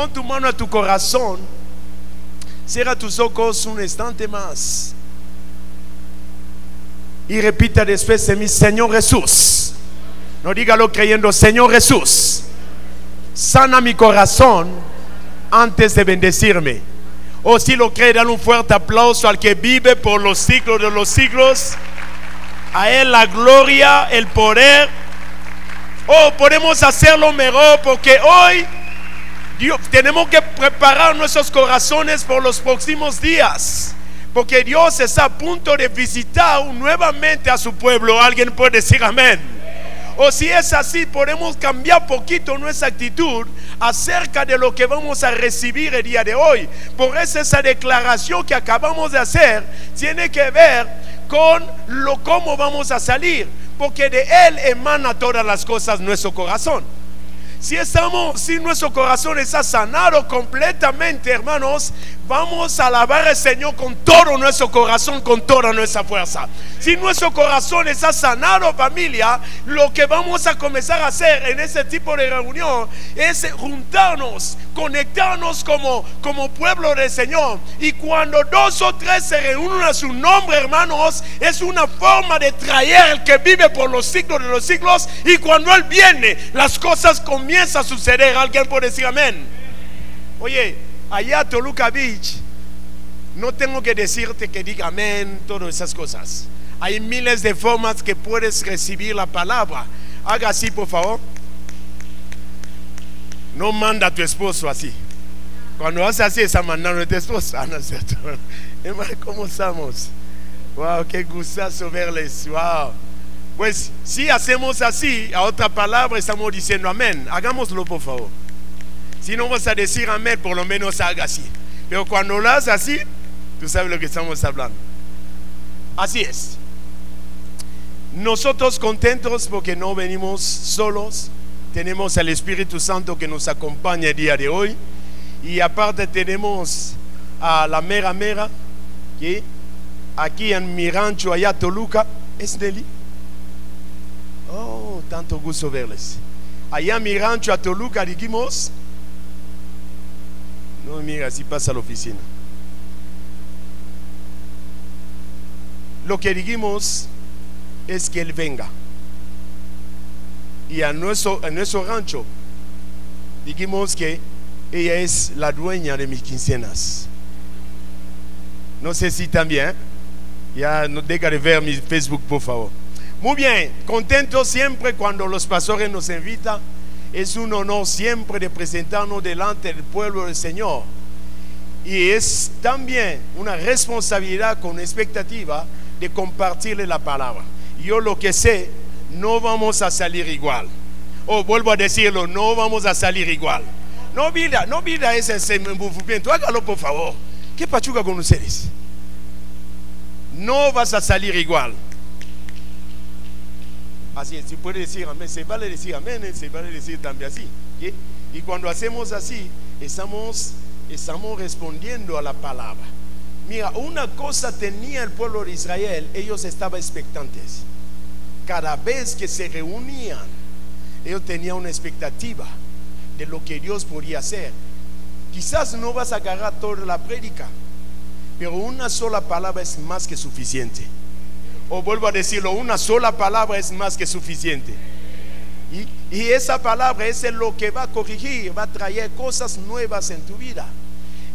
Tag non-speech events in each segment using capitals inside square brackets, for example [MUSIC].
Pon tu mano a tu corazón. Cierra tus ojos un instante más. Y repita después de mí, Señor Jesús. No dígalo creyendo, Señor Jesús. Sana mi corazón antes de bendecirme. O si lo cree, dan un fuerte aplauso al que vive por los siglos de los siglos. A Él la gloria, el poder. Oh, podemos hacerlo mejor porque hoy Dios, tenemos que preparar nuestros corazones por los próximos días. Porque Dios está a punto de visitar nuevamente a su pueblo. Alguien puede decir amén. O si es así, podemos cambiar poquito nuestra actitud acerca de lo que vamos a recibir el día de hoy. Por eso esa declaración que acabamos de hacer tiene que ver con lo cómo vamos a salir, porque de él emana todas las cosas nuestro corazón. Si estamos, si nuestro corazón está sanado completamente, hermanos, vamos a alabar al Señor con todo nuestro corazón, con toda nuestra fuerza. Si nuestro corazón está sanado, familia, lo que vamos a comenzar a hacer en ese tipo de reunión es juntarnos, conectarnos como, como pueblo del Señor. Y cuando dos o tres se reúnen a su nombre, hermanos, es una forma de traer el que vive por los siglos de los siglos. Y cuando Él viene, las cosas comienzan a suceder. Alguien puede decir amén. Oye, allá Toluca Beach, no tengo que decirte que diga amén, todas esas cosas. Hay miles de formas que puedes recibir la palabra. Haga así, por favor. No manda a tu esposo así. Cuando hace así, está mandando a tu esposa. No es cierto. [LAUGHS] ¿cómo estamos? Wow, qué gustazo verles. Wow. Pues si hacemos así, a otra palabra estamos diciendo amén. Hagámoslo, por favor. Si no vas a decir amén, por lo menos haga así. Pero cuando lo haces así, tú sabes lo que estamos hablando. Así es. Nosotros contentos porque no venimos solos. Tenemos al Espíritu Santo que nos acompaña el día de hoy. Y aparte tenemos a la mera mera, que aquí en mi rancho allá Toluca, es Nelly. Oh, tanto gusto verles. Allá en mi rancho a Toluca dijimos, no mira, si pasa la oficina. Lo que dijimos es que Él venga. Y a nuestro, a nuestro rancho dijimos que ella es la dueña de mis quincenas. No sé si también. Ya no deja de ver mi Facebook, por favor. Muy bien, contento siempre cuando los pastores nos invitan. Es un honor siempre de presentarnos delante del pueblo del Señor. Y es también una responsabilidad con expectativa de compartirle la palabra. Yo lo que sé, no vamos a salir igual. O vuelvo a decirlo, no vamos a salir igual. No vida, no vida ese movimiento. Hágalo por favor. ¿Qué pachuca con ustedes? No vas a salir igual. Así es, si puede decir amén, se vale decir amén, se vale decir también así. Y cuando hacemos así, estamos, estamos respondiendo a la palabra. Mira, una cosa tenía el pueblo de Israel, ellos estaban expectantes. Cada vez que se reunían, ellos tenían una expectativa de lo que Dios podía hacer. Quizás no vas a agarrar toda la prédica, pero una sola palabra es más que suficiente. O vuelvo a decirlo, una sola palabra es más que suficiente. Y, y, esa palabra es lo que va a corregir, va a traer cosas nuevas en tu vida.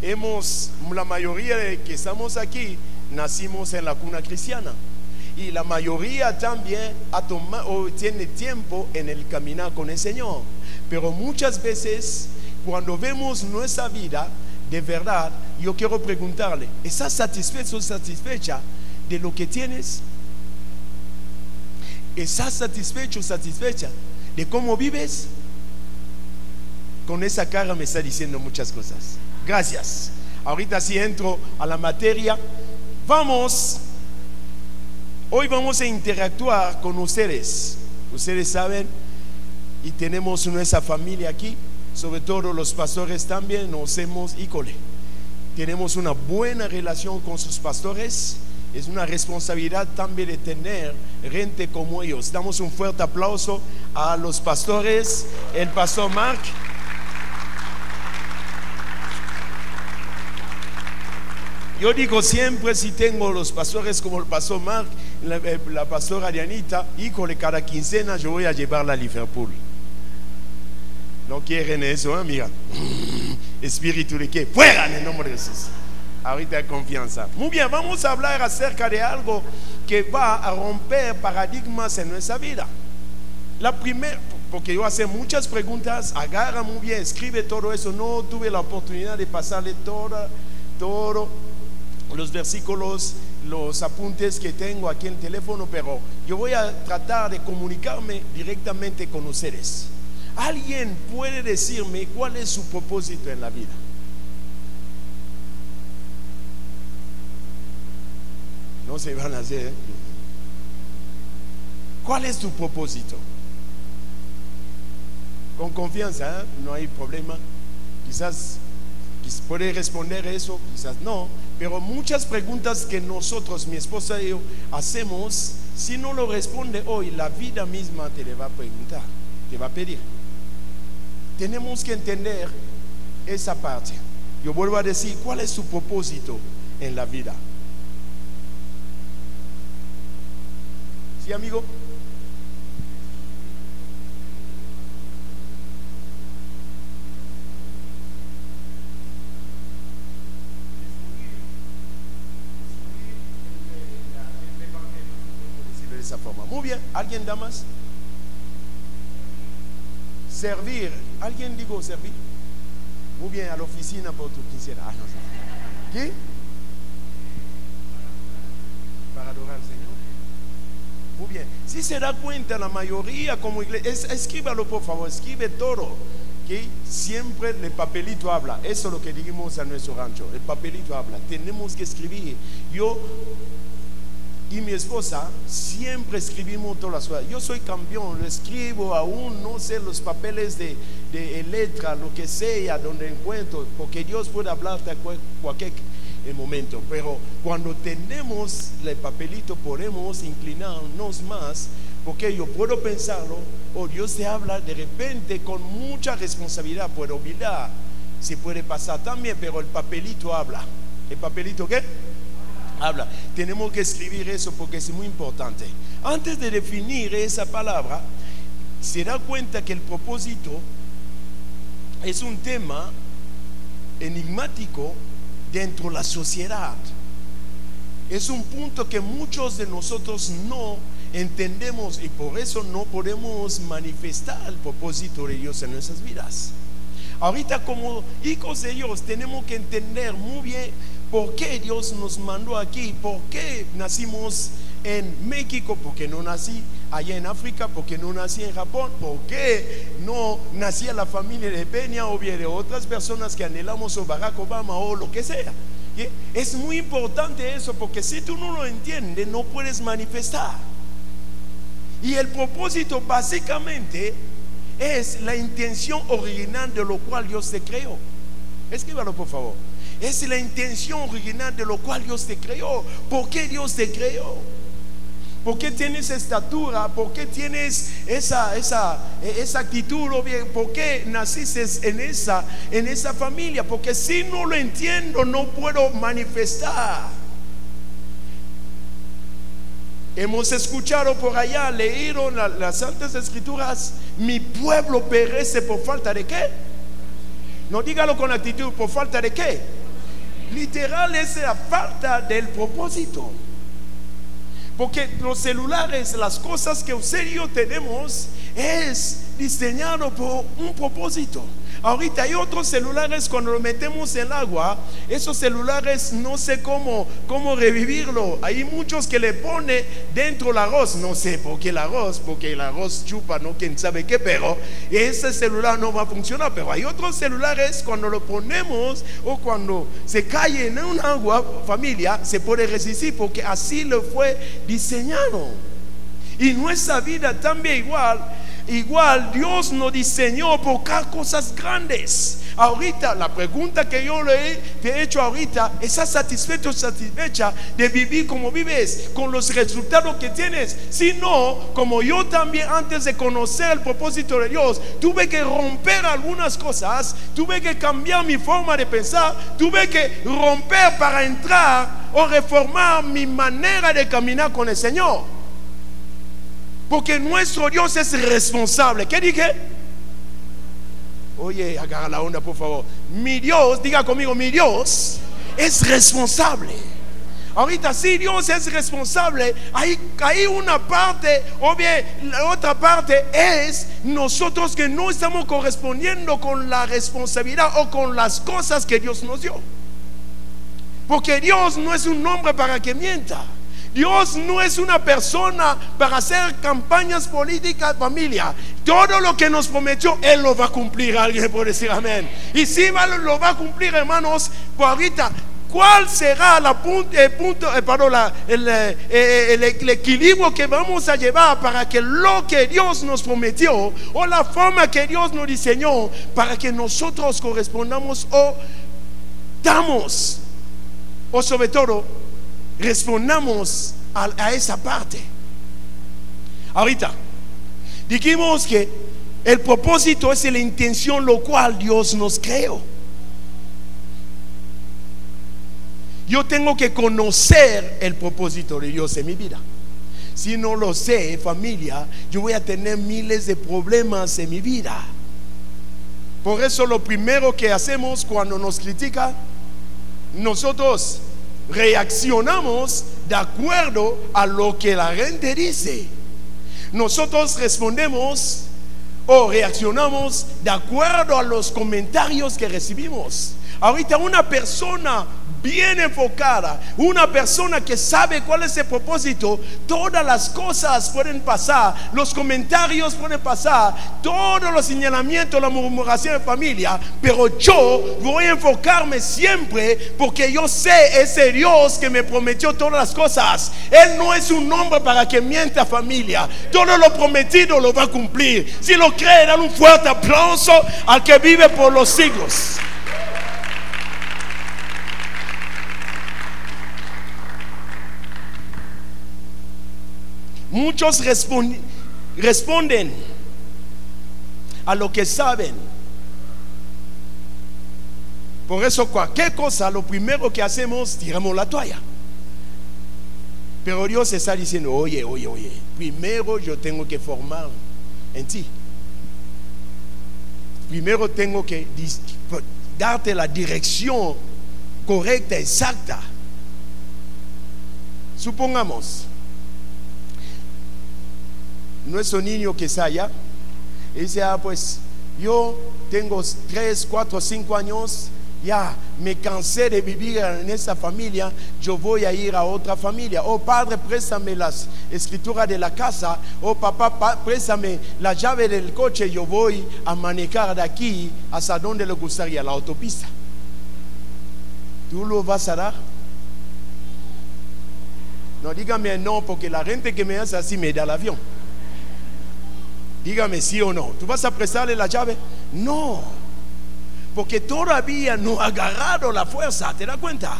Hemos, la mayoría de que estamos aquí, nacimos en la cuna cristiana. Y la mayoría también ha tomado, tiene tiempo en el caminar con el Señor. Pero muchas veces, cuando vemos nuestra vida, de verdad, yo quiero preguntarle, ¿estás satisfecho o satisfecha de lo que tienes? ¿Estás satisfecho satisfecha de cómo vives? Con esa cara me está diciendo muchas cosas. Gracias. Ahorita sí entro a la materia. Vamos, hoy vamos a interactuar con ustedes. Ustedes saben, y tenemos nuestra familia aquí, sobre todo los pastores también, nos hemos, híjole, tenemos una buena relación con sus pastores es una responsabilidad también de tener gente como ellos. Damos un fuerte aplauso a los pastores, el pastor Mark. Yo digo siempre, si tengo los pastores como el pastor Mark, la, eh, la pastora Dianita, híjole, cada quincena yo voy a llevarla a Liverpool. No quieren eso, ¿eh? mira. [LAUGHS] Espíritu de que fuera en el nombre de Jesús. Ahorita hay confianza. Muy bien, vamos a hablar acerca de algo que va a romper paradigmas en nuestra vida. La primera, porque yo hace muchas preguntas, agarra muy bien, escribe todo eso. No tuve la oportunidad de pasarle todo, todo los versículos, los apuntes que tengo aquí en el teléfono, pero yo voy a tratar de comunicarme directamente con ustedes. ¿Alguien puede decirme cuál es su propósito en la vida? No se van a hacer. ¿Cuál es tu propósito? Con confianza, ¿eh? no hay problema. Quizás puede responder eso, quizás no. Pero muchas preguntas que nosotros, mi esposa y yo, hacemos, si no lo responde hoy, la vida misma te le va a preguntar, te va a pedir. Tenemos que entender esa parte. Yo vuelvo a decir, ¿cuál es su propósito en la vida? ¿Sí, amigo? esa forma. Muy bien, ¿alguien da más? Servir. ¿Alguien digo servir? Muy bien, a la oficina por tu quisiera. Ah, no. ¿Qué? Para adorar al Señor. Muy bien. Si se da cuenta, la mayoría como iglesia, es, escríbalo por favor, escribe todo. Que siempre el papelito habla. Eso es lo que dijimos a nuestro rancho. El papelito habla. Tenemos que escribir. Yo y mi esposa siempre escribimos todas las cosas. Yo soy campeón, lo escribo aún, no sé los papeles de, de letra, lo que sea, donde encuentro, porque Dios puede hablarte a cualquier momento. Pero cuando tenemos el papelito podemos inclinarnos más, porque yo puedo pensarlo, o Dios te habla de repente con mucha responsabilidad, puedo olvidar, se puede pasar también, pero el papelito habla. ¿El papelito qué? habla. Tenemos que escribir eso porque es muy importante. Antes de definir esa palabra, se da cuenta que el propósito es un tema enigmático dentro de la sociedad. Es un punto que muchos de nosotros no entendemos y por eso no podemos manifestar el propósito de Dios en nuestras vidas. Ahorita como hijos de Dios tenemos que entender muy bien por qué Dios nos mandó aquí, por qué nacimos en México, por qué no nací allá en África, por qué no nací en Japón, por qué no nací a la familia de Peña o de otras personas que anhelamos o Barack Obama o lo que sea. Es muy importante eso porque si tú no lo entiendes no puedes manifestar. Y el propósito básicamente es la intención original de lo cual Dios te creó. Escríbalo por favor. Es la intención original de lo cual Dios te creó. ¿Por qué Dios te creó? ¿Por qué tienes estatura? ¿Por qué tienes esa, esa, esa actitud? ¿Por qué naciste en esa, en esa familia? Porque si no lo entiendo, no puedo manifestar. Hemos escuchado por allá, leído las Santas Escrituras, mi pueblo perece por falta de qué. No dígalo con actitud, por falta de qué literal es la falta del propósito. Porque los celulares, las cosas que usted y yo tenemos, es diseñado por un propósito. Ahorita hay otros celulares cuando lo metemos en el agua, esos celulares no sé cómo, cómo revivirlo. Hay muchos que le pone dentro el arroz, no sé por qué el arroz, porque el arroz chupa, no quién sabe qué, pero ese celular no va a funcionar. Pero hay otros celulares cuando lo ponemos o cuando se cae en un agua, familia, se puede resistir porque así lo fue diseñado. Y nuestra vida también igual Igual Dios nos diseñó por cosas grandes. Ahorita, la pregunta que yo le he hecho ahorita, ¿estás satisfecho o satisfecha de vivir como vives, con los resultados que tienes? Si no, como yo también antes de conocer el propósito de Dios, tuve que romper algunas cosas, tuve que cambiar mi forma de pensar, tuve que romper para entrar o reformar mi manera de caminar con el Señor. Porque nuestro Dios es responsable. ¿Qué dije? Oye, agarra la onda, por favor. Mi Dios, diga conmigo, mi Dios es responsable. Ahorita sí, Dios es responsable. Hay, hay una parte, o bien la otra parte es nosotros que no estamos correspondiendo con la responsabilidad o con las cosas que Dios nos dio. Porque Dios no es un hombre para que mienta. Dios no es una persona para hacer campañas políticas, familia. Todo lo que nos prometió, Él lo va a cumplir. Alguien puede decir amén. Y si lo va a cumplir, hermanos, pues ahorita, ¿cuál será el, punto, eh, eh, eh, el, el, equilibrio que vamos a llevar para que lo que Dios nos prometió o la forma que Dios nos diseñó para que nosotros correspondamos o damos o sobre todo respondamos a, esa parte. Ahorita, dijimos que el propósito es la intención lo cual Dios nos creó. Yo tengo que conocer el propósito de Dios en mi vida. Si no lo sé, familia, yo voy a tener miles de problemas en mi vida. Por eso lo primero que hacemos cuando nos critica, nosotros reaccionamos de acuerdo a lo que la gente dice. Nosotros respondemos o reaccionamos de acuerdo a los comentarios que recibimos. Ahorita una persona bien enfocada, una persona que sabe cuál es el propósito, todas las cosas pueden pasar, los comentarios pueden pasar, todos los señalamientos, la murmuración de familia, pero yo voy a enfocarme siempre porque yo sé ese Dios que me prometió todas las cosas. Él no es un hombre para que mienta familia. Todo lo prometido lo va a cumplir. Si lo cree, dan un fuerte aplauso al que vive por los siglos. Muchos responden a lo que saben. Por eso cualquier cosa, lo primero que hacemos, tiramos la toalla. Pero Dios está diciendo, oye, oye, oye, primero yo tengo que formar en ti. Primero tengo que darte la dirección correcta, exacta. Supongamos, nuestro niño que está allá, y dice, ah, pues yo tengo 3, 4, 5 años, ya me cansé de vivir en esa familia, yo voy a ir a otra familia. Oh padre, préstame las escrituras de la casa. Oh papá, préstame la llave del coche, yo voy a manejar de aquí hasta donde le gustaría, la autopista. ¿Tú lo vas a dar? No, dígame no, porque la gente que me hace así me da el avión. Dígame sí o no. ¿Tú vas a prestarle la llave? No. Porque todavía no ha agarrado la fuerza, ¿te das cuenta?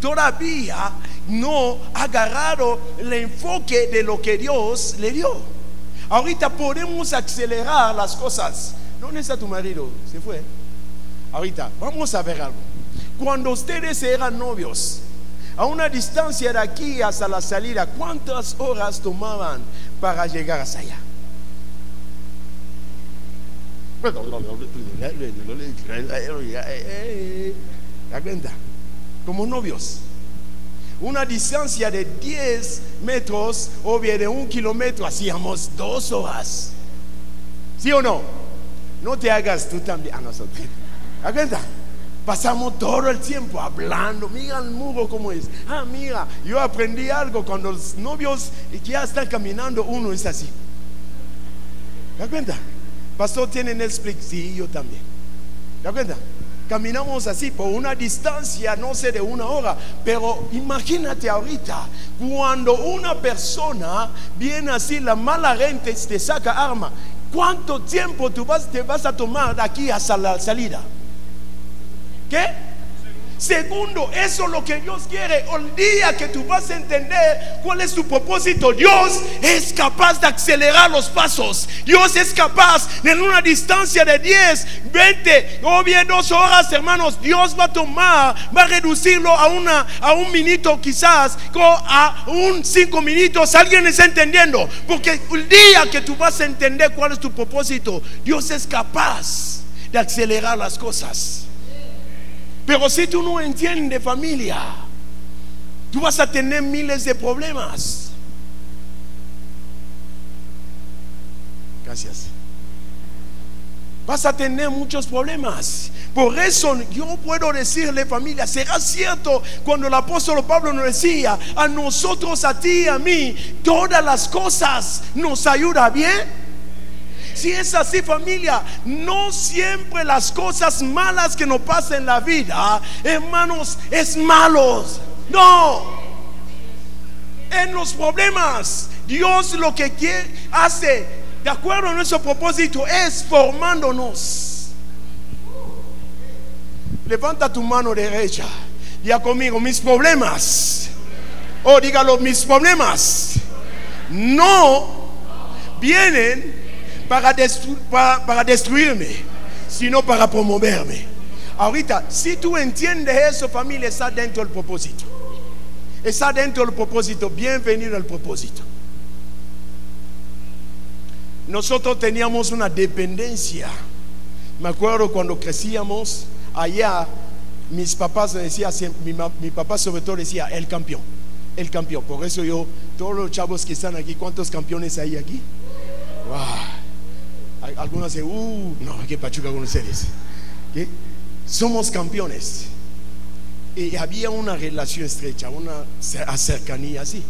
Todavía no ha agarrado el enfoque de lo que Dios le dio. Ahorita podemos acelerar las cosas. ¿Dónde está tu marido? Se fue. Ahorita, vamos a ver algo. Cuando ustedes eran novios, a una distancia de aquí hasta la salida, ¿cuántas horas tomaban para llegar hasta allá? ¿La cuenta? Como novios. Una distancia de 10 metros o bien de un kilómetro hacíamos dos horas. ¿Sí o no? No te hagas tú también a nosotros. ¿La? Pasamos todo el tiempo hablando. Mira el muro como es. Ah, mira, yo aprendí algo cuando los novios ya están caminando, uno es así. ¿La cuenta? Pastor tiene Netflix, sí, yo también. ¿De cuenta? Caminamos así por una distancia, no sé, de una hora. Pero imagínate ahorita, cuando una persona viene así, la mala gente te saca arma. ¿Cuánto tiempo tú vas, te vas a tomar de aquí hasta la salida? ¿Qué? Segundo, eso es lo que Dios quiere. El día que tú vas a entender cuál es tu propósito, Dios es capaz de acelerar los pasos. Dios es capaz en una distancia de 10, 20 o bien dos horas, hermanos. Dios va a tomar, va a reducirlo a, una, a un minuto quizás, a un cinco minutos. ¿Alguien está entendiendo? Porque el día que tú vas a entender cuál es tu propósito, Dios es capaz de acelerar las cosas. Pero si tú no entiendes familia, tú vas a tener miles de problemas. Gracias. Vas a tener muchos problemas. Por eso yo puedo decirle familia, será cierto cuando el apóstol Pablo nos decía, a nosotros, a ti, a mí, todas las cosas nos ayuda bien. Si es así familia, no siempre las cosas malas que nos pasan en la vida, hermanos, es malos. No. En los problemas, Dios lo que quiere, hace, de acuerdo a nuestro propósito, es formándonos. Levanta tu mano derecha. Ya conmigo, mis problemas. O oh, dígalo, mis problemas. No vienen para, destruirme, sino para promoverme. Ahorita, si tú entiendes eso, familia, está dentro del propósito. Está dentro del propósito. Bienvenido al propósito. Nosotros teníamos una dependencia. Me acuerdo cuando crecíamos allá, mis papás decían, mi, mi papá sobre todo decía, el campeón, el campeón. Por eso yo, todos los chavos que están aquí, ¿cuántos campeones hay aquí? Wow. Algunos dicen, uh, no, que Pachuca con ustedes. Somos campeones. Y había una relación estrecha, una cercanía así.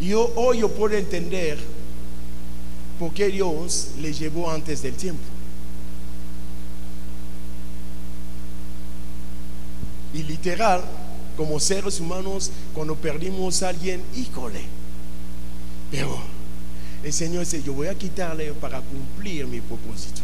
Yo, hoy yo puedo entender por qué Dios le llevó antes del tiempo. Y literal, como seres humanos, cuando perdimos a alguien, híjole. Pero el Señor dice, yo voy a quitarle para cumplir mi propósito.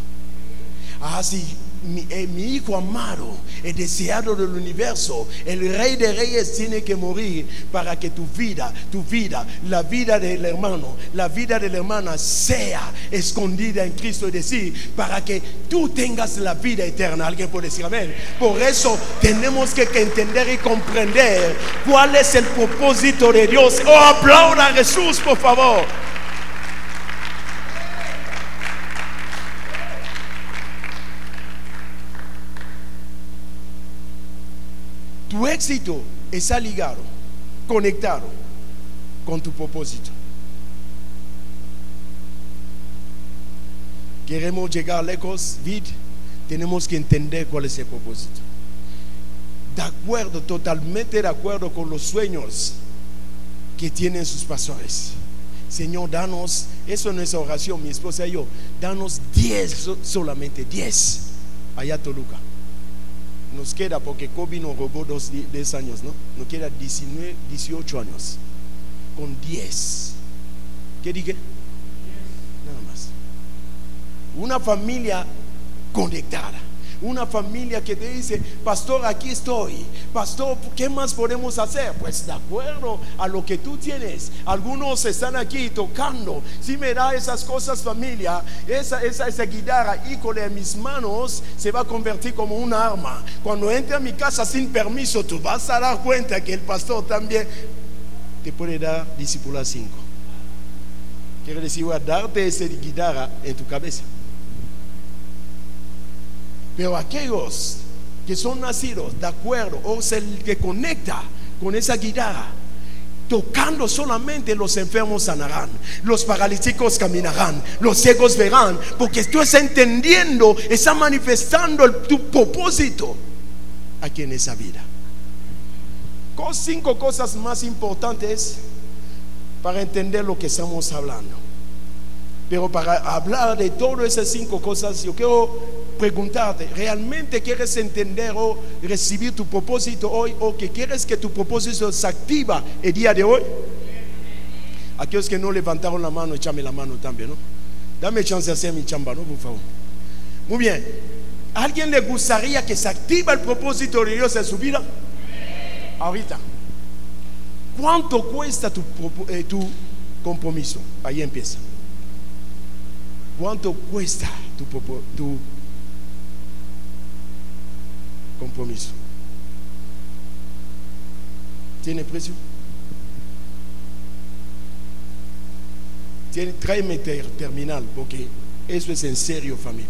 Así, mi, eh, mi, hijo amado, el deseado del universo, el rey de reyes tiene que morir para que tu vida, tu vida, la vida del hermano, la vida de la hermana sea escondida en Cristo. Es decir, para que tú tengas la vida eterna. Alguien puede decir amén. Por eso tenemos que entender y comprender cuál es el propósito de Dios. Oh, aplauda a Jesús, por favor. Tu éxito está ligado, conectado con tu propósito. Queremos llegar lejos, vid, tenemos que entender cuál es el propósito. De acuerdo, totalmente de acuerdo con los sueños que tienen sus pastores. Señor, danos, eso no es oración, mi esposa y yo, danos 10 solamente, 10 allá Toluca nos queda, porque Kobe nos robó dos, 10 años, ¿no? Nos queda 19, 18 años. Con 10. ¿Qué dije? Nada más. Una familia conectada. Una familia que te dice, pastor, aquí estoy. Pastor, ¿qué más podemos hacer? Pues de acuerdo a lo que tú tienes. Algunos están aquí tocando. Si me da esas cosas, familia, esa, esa, esa guitarra, híjole, en mis manos se va a convertir como un arma. Cuando entre a mi casa sin permiso, tú vas a dar cuenta que el pastor también te puede dar discípula 5. Quiere decir, voy a darte esa guitarra en tu cabeza. Pero aquellos que son nacidos de acuerdo, o sea, el que conecta con esa guitarra, tocando solamente los enfermos sanarán, los paralíticos caminarán, los ciegos verán, porque tú estás entendiendo, estás manifestando tu propósito aquí en esa vida. Con cinco cosas más importantes para entender lo que estamos hablando. Pero para hablar de todas esas cinco cosas, yo quiero preguntarte, ¿realmente quieres entender o recibir tu propósito hoy o que quieres que tu propósito se activa el día de hoy? Aquellos que no levantaron la mano, échame la mano también, ¿no? Dame chance de hacer mi chamba, ¿no? Por favor. Muy bien. ¿Alguien le gustaría que se activa el propósito de Dios en su vida? Ahorita. ¿Cuánto cuesta tu, eh, tu compromiso? Ahí empieza. ¿Cuánto cuesta tu, compromiso? ¿Tiene precio? Tiene, tráeme terminal porque eso es en serio familia.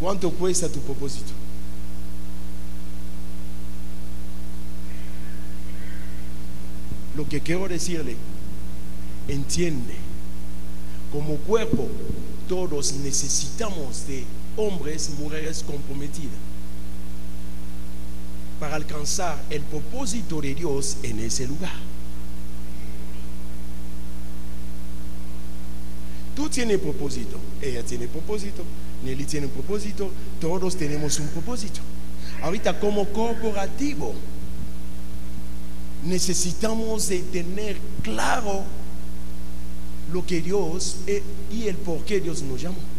¿Cuánto cuesta tu propósito? Lo que quiero decirle, entiende, como cuerpo todos necesitamos de hombres, mujeres comprometidas para alcanzar el propósito de Dios en ese lugar. Tú tienes propósito, ella tiene propósito, Nelly tiene un propósito, todos tenemos un propósito. Ahorita como corporativo necesitamos de tener claro lo que Dios y el por qué Dios nos llamó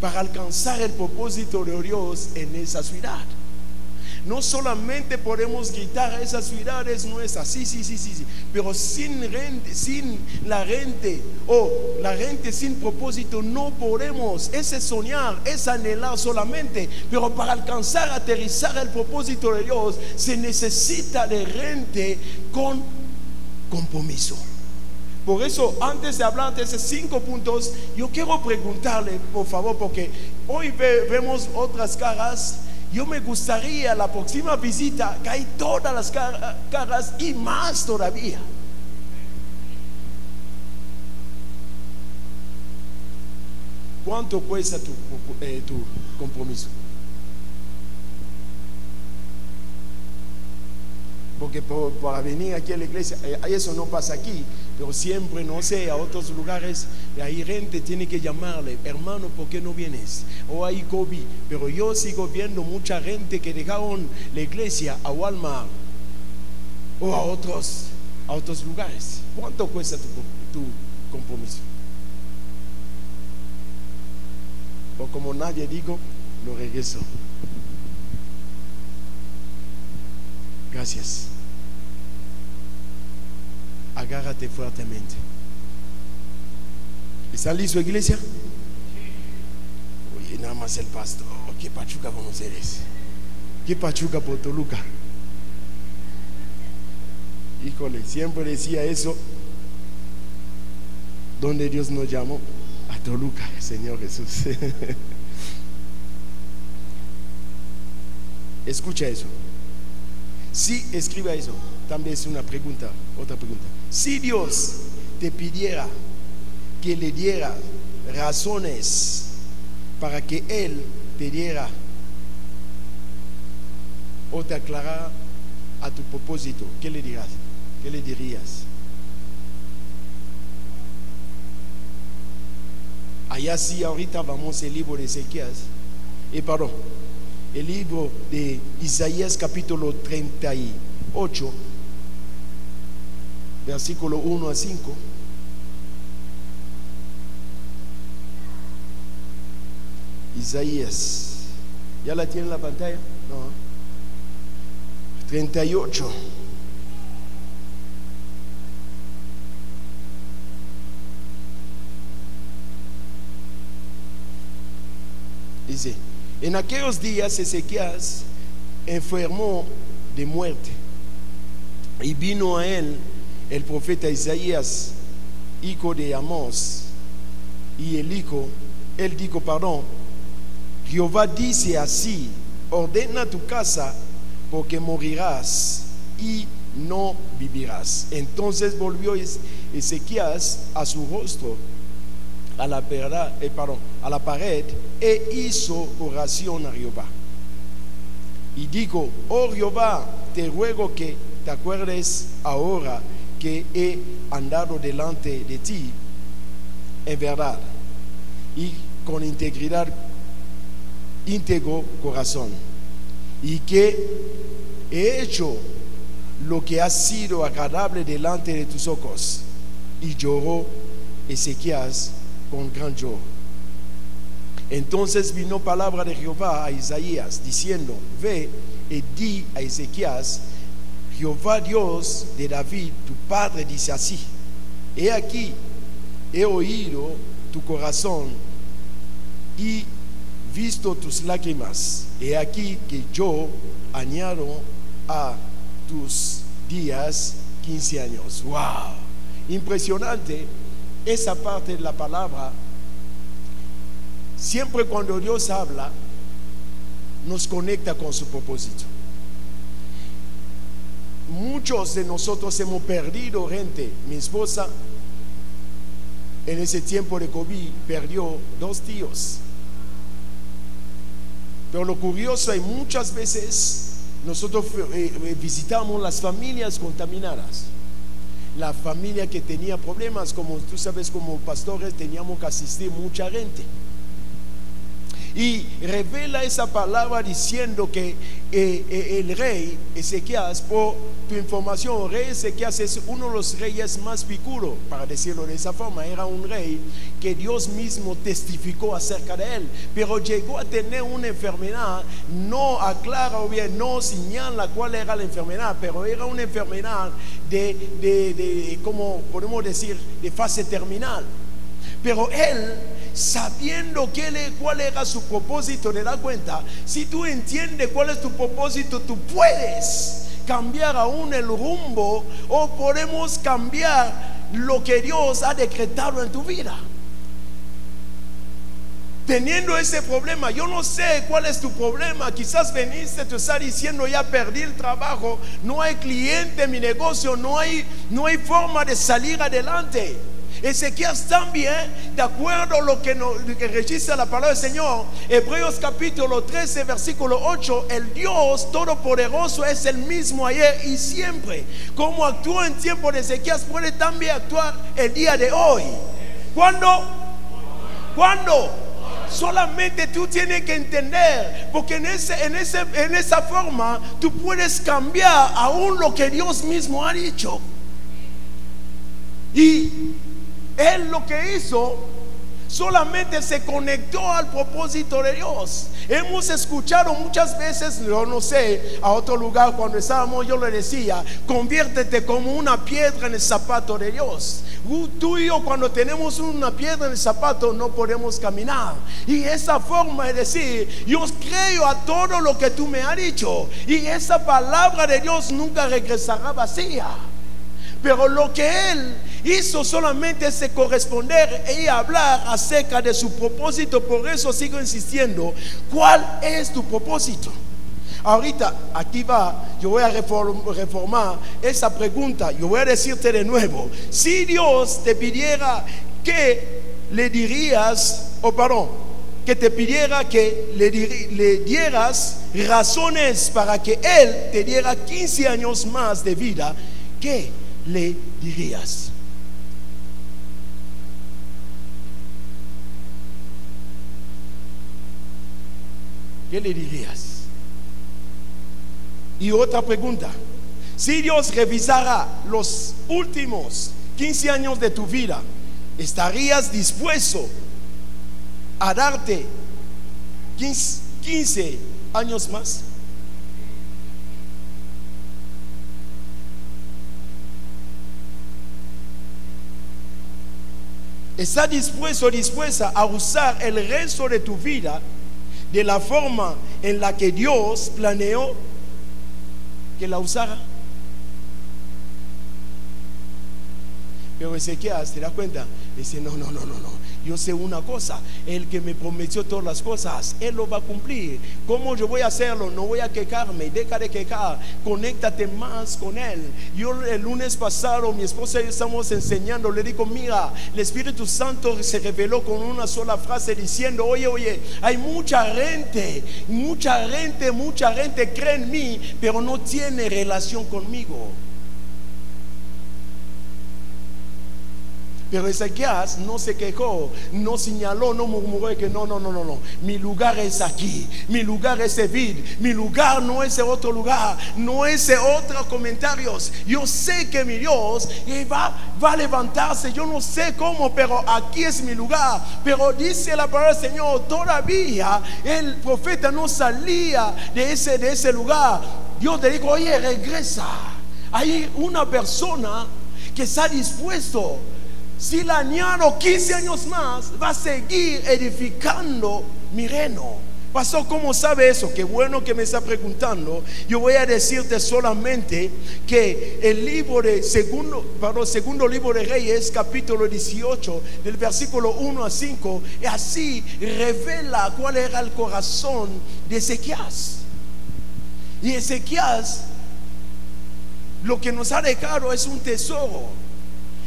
para alcanzar el propósito de Dios en esa ciudad. No solamente podemos gritar a esas ciudades nuestras, sí, sí, sí, sí, sí, pero sin, rente, sin la rente o la rente sin propósito no podemos. Ese soñar, es anhelar solamente, pero para alcanzar, aterrizar el propósito de Dios se necesita de rente con compromiso. Por eso, antes de hablar de esos cinco puntos, yo quiero preguntarle, por favor, porque hoy vemos otras caras yo me gustaría la próxima visita que hay todas las caras y más todavía. ¿Cuánto cuesta tu, eh, compromiso? Porque para venir aquí a la iglesia, eh, eso no pasa aquí, pero siempre, no sé, a otros lugares, hay gente tiene que llamarle, hermano, ¿por qué no vienes? O hay COVID, pero yo sigo viendo mucha gente que dejaron la iglesia a Walmart o a otros, a otros lugares. ¿Cuánto cuesta tu, tu compromiso? O como nadie digo, lo regreso. Gracias. Agárrate fuertemente. ¿Está listo, iglesia? Oye, nada más el pastor. ¿Qué pachuca con ustedes? ¿Qué pachuca por Toluca? Híjole, siempre decía eso. Donde Dios nos llamó a Toluca, Señor Jesús. [LAUGHS] Escucha eso. Si escriba eso, también es una pregunta, otra pregunta. Si Dios te pidiera que le diera razones para que Él te diera o te aclarara a tu propósito, ¿qué le dirás? ¿Qué le dirías? Allá sí, ahorita vamos al libro de Ezequiel. Y perdón, el libro de Isaías capítulo 38, versículo 1 a 5. Isaías, ¿ya la tiene en la pantalla? No. 38. Dice, en aquellos días Ezequías enfermó de muerte y vino a él el profeta Isaías, hijo de Amós, y el hijo, él dijo, perdón, Jehová dice así, ordena tu casa porque morirás y no vivirás. Entonces volvió Ezequías a su rostro a la, eh, a la pared e hizo oración a Jehová. Y dijo, oh Jehová, te ruego que te acuerdes ahora que he andado delante de ti en verdad y con integridad, íntegro corazón, y que he hecho lo que ha sido agradable delante de tus ojos. Y lloró Ezequías con gran Entonces vino palabra de Jehová a Isaías diciendo, ve y di a Ezequías, Jehová Dios de David, tu padre, dice así, he aquí, he oído tu corazón y visto tus lágrimas, he aquí que yo añado a tus días 15 años. ¡Wow! Impresionante esa parte de la palabra. Siempre cuando Dios habla, nos conecta con su propósito. Muchos de nosotros hemos perdido gente. Mi esposa en ese tiempo de COVID perdió dos tíos. Pero lo curioso es muchas veces nosotros eh, eh, visitamos las familias contaminadas. La familia que tenía problemas, como tú sabes, como pastores teníamos que asistir mucha gente. Y revela esa palabra diciendo que eh, eh, el rey Ezequías, por tu información, el rey Ezequías es uno de los reyes más picudos, para decirlo de esa forma. Era un rey que Dios mismo testificó acerca de él, pero llegó a tener una enfermedad, no aclara o bien, no señala cuál era la enfermedad, pero era una enfermedad de, de, de como podemos decir, de fase terminal. Pero él sabiendo cuál era su propósito, le da cuenta, si tú entiendes cuál es tu propósito, tú puedes cambiar aún el rumbo o podemos cambiar lo que Dios ha decretado en tu vida. Teniendo ese problema, yo no sé cuál es tu problema. Quizás veniste, te está diciendo ya perdí el trabajo, no hay cliente en mi negocio, no hay, no hay forma de salir adelante. Ezequías también, de acuerdo a lo que, registra la palabra del Señor, Hebreos capítulo 13, versículo 8, el Dios todopoderoso es el mismo ayer y siempre. Como actuó en tiempo de Ezequías, puede también actuar el día de hoy. ¿Cuándo? ¿Cuándo? Solamente tú tienes que entender, porque en, ese, en, ese, en esa forma tú puedes cambiar aún lo que Dios mismo ha dicho. Y él lo que hizo solamente se conectó al propósito de Dios. Hemos escuchado muchas veces, yo no sé, a otro lugar cuando estábamos yo le decía, conviértete como una piedra en el zapato de Dios. Tú y yo cuando tenemos una piedra en el zapato no podemos caminar. Y esa forma de decir, yo creo a todo lo que tú me has dicho. Y esa palabra de Dios nunca regresará vacía. Pero lo que Él hizo solamente es corresponder y hablar acerca de su propósito. Por eso sigo insistiendo. ¿Cuál es tu propósito? Ahorita, aquí va, yo voy a reformar esa pregunta. Yo voy a decirte de nuevo. Si Dios te pidiera que le dirías, o oh, perdón, que te pidiera que le, le, dieras razones para que Él te diera 15 años más de vida, ¿qué le dirías? ¿Qué le dirías? Y otra pregunta. Si Dios revisara los últimos 15 años de tu vida, ¿estarías dispuesto a darte 15, años más? ¿Estás dispuesto o dispuesta a usar el resto de tu vida de la forma en la que Dios planeó que la usara. Ezequiel, ¿te das cuenta? Dice, no, no, no, no, no. Yo sé una cosa, el que me prometió todas las cosas, Él lo va a cumplir. ¿Cómo yo voy a hacerlo? No voy a quejarme, deja de quejar, conéctate más con Él. Yo el lunes pasado, mi esposa y yo estamos enseñando, le digo, mira, el Espíritu Santo se reveló con una sola frase diciendo, oye, oye, hay mucha gente, mucha gente, mucha gente cree en mí, pero no tiene relación conmigo. Pero Ezequías no se quejó, no señaló, no murmuró que no, no, no, no, no. Mi lugar es aquí, mi lugar es David, mi lugar no es otro lugar, no es otros comentarios. Yo sé que mi Dios va, va a levantarse, yo no sé cómo, pero aquí es mi lugar. Pero dice la palabra del Señor, todavía el profeta no salía de ese, de ese lugar. Dios le dijo, oye, regresa. Hay una persona que está dispuesto si la añado 15 años más, va a seguir edificando mi reino. Pasó, ¿cómo sabe eso? Qué bueno que me está preguntando. Yo voy a decirte solamente que el libro de segundo, segundo libro de Reyes, capítulo 18, del versículo 1 a 5, así revela cuál era el corazón de Ezequías. Y Ezequías, lo que nos ha dejado es un tesoro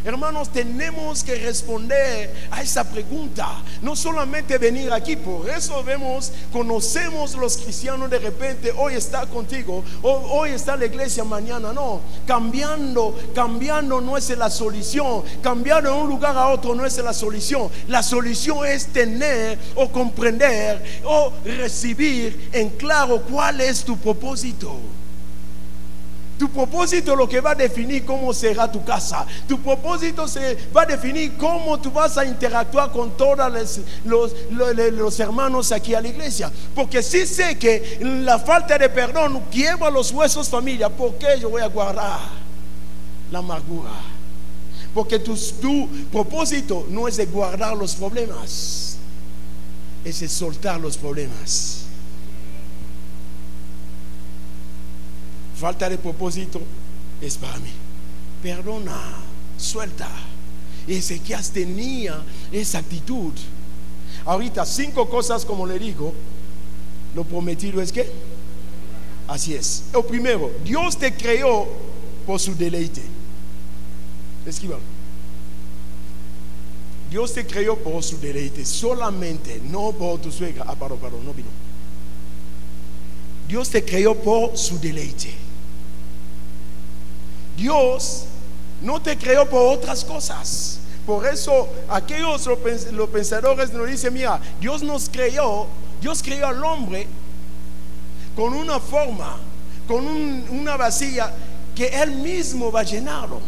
Hermanos, tenemos que responder a esa pregunta. No solamente venir aquí, por eso vemos, conocemos los cristianos de repente, hoy está contigo, hoy está la iglesia, mañana no. Cambiando, cambiando no es la solución. Cambiar de un lugar a otro no es la solución. La solución es tener o comprender o recibir en claro cuál es tu propósito. Tu propósito lo que va a definir cómo será tu casa. Tu propósito se va a definir cómo tú vas a interactuar con todos los, hermanos aquí a la iglesia. Porque si sé que la falta de perdón quiebra los huesos familia, ¿por qué yo voy a guardar la amargura? Porque tu, tu propósito no es de guardar los problemas, es de soltar los problemas. Falta de propósito es para mí. Perdona, suelta. Ezequiel tenía esa actitud. Ahorita, cinco cosas, como le digo, lo prometido es que, así es. Lo primero, Dios te creó por su deleite. Esquiva. Dios te creó por su deleite, solamente, no por tu suegra. Ah, perdón, no vino. Dios te creó por su deleite. Dios no te creó por otras cosas. Por eso aquellos los pensadores nos dicen, mira, Dios nos creó, Dios creó al hombre con una forma, con una vacía que Él mismo va a llenarlo.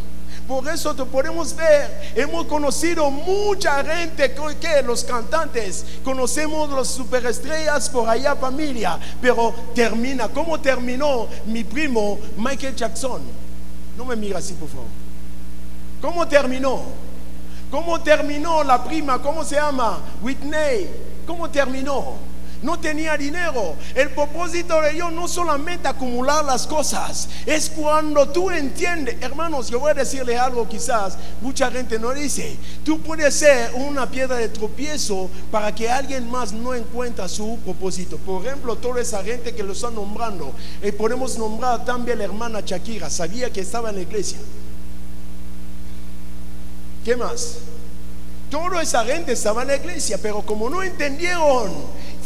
Por eso te podemos ver, hemos conocido mucha gente que los cantantes, conocemos los superestrellas por allá familia, pero termina, ¿cómo terminó mi primo Michael Jackson? No me mira así, por favor. ¿Cómo terminó? ¿Cómo terminó la prima? ¿Cómo se llama? Whitney. ¿Cómo terminó? No tenía dinero. El propósito de Dios no solamente acumular las cosas, es cuando tú entiendes, hermanos, yo voy a decirle algo quizás, mucha gente no dice, tú puedes ser una piedra de tropiezo para que alguien más no encuentre su propósito. Por ejemplo, toda esa gente que lo están nombrando, y eh, podemos nombrar también la hermana Shakira, sabía que estaba en la iglesia. ¿Qué más? Toda esa gente estaba en la iglesia, pero como no entendieron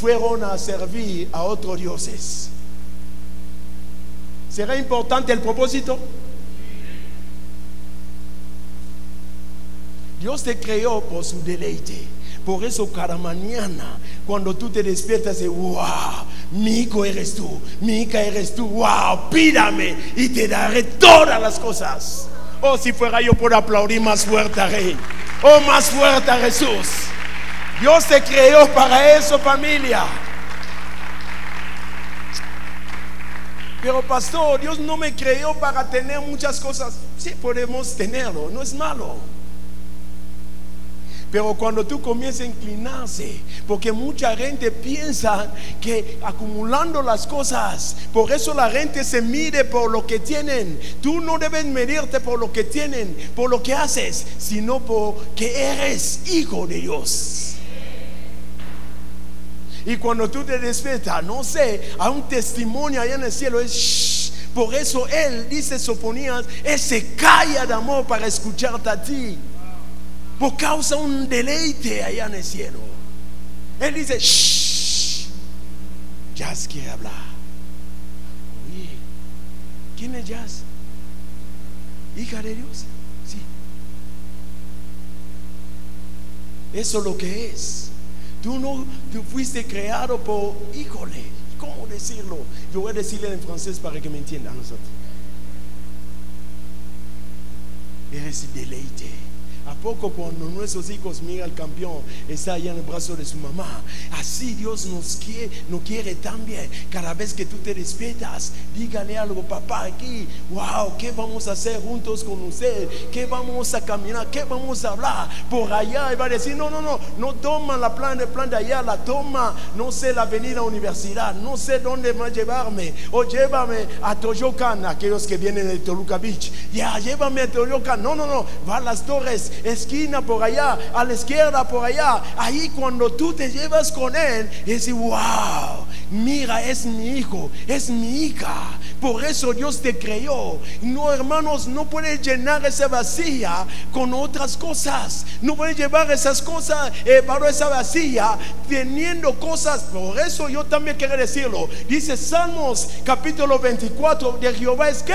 fueron a servir a otros dioses. ¿Será importante el propósito? Dios te creó por su deleite. Por eso cada mañana, cuando tú te despiertas, de wow, mi eres tú, mi hija eres tú, wow, pídame y te daré todas las cosas. Oh, si fuera yo por aplaudir más fuerte Rey. Oh, más fuerte Jesús. Dios te creó para eso, familia. Pero pastor, Dios no me creó para tener muchas cosas. Sí, podemos tenerlo, no es malo. Pero cuando tú comienzas a inclinarse, porque mucha gente piensa que acumulando las cosas, por eso la gente se mide por lo que tienen. Tú no debes medirte por lo que tienen, por lo que haces, sino por que eres hijo de Dios. Y cuando tú te despiertas, no sé, a un testimonio allá en el cielo es Por eso él dice Sofonías, él se calla de amor para escucharte a ti. Por causa un deleite allá en el cielo. Él dice, shh, Jazz quiere hablar. Oye, ¿quién es Jazz? ¿Hija de Dios? Sí. Eso es lo que es. Tú no, fuiste creado por, híjole, ¿cómo decirlo? Yo voy a decirle en francés para que me entiendan nosotros. Eres deleite. ¿A poco cuando nuestros hijos miran al campeón, está allá en el brazo de su mamá? Así Dios nos quiere, nos quiere también. Cada vez que tú te despiertas, dígale algo, papá, aquí, wow, ¿qué vamos a hacer juntos con usted? ¿Qué vamos a caminar? ¿Qué vamos a hablar? Por allá, y va a decir, no, no, no, no toma la plan, el plan de allá, la toma, no sé, la avenida universidad, no sé dónde va a llevarme, o llévame a Toyocan, aquellos que vienen de Toluca Beach, ya, llévame a Toyocan, no, no, no, va a las torres, esquina por allá, a la izquierda por allá. Ahí cuando tú te llevas con él, es wow, mira, es mi hijo, es mi hija. Por eso Dios te creó. No, hermanos, no puedes llenar esa vacía con otras cosas. No puedes llevar esas cosas eh, para esa vacía teniendo cosas. Por eso yo también quiero decirlo. Dice Salmos capítulo 24 de Jehová es que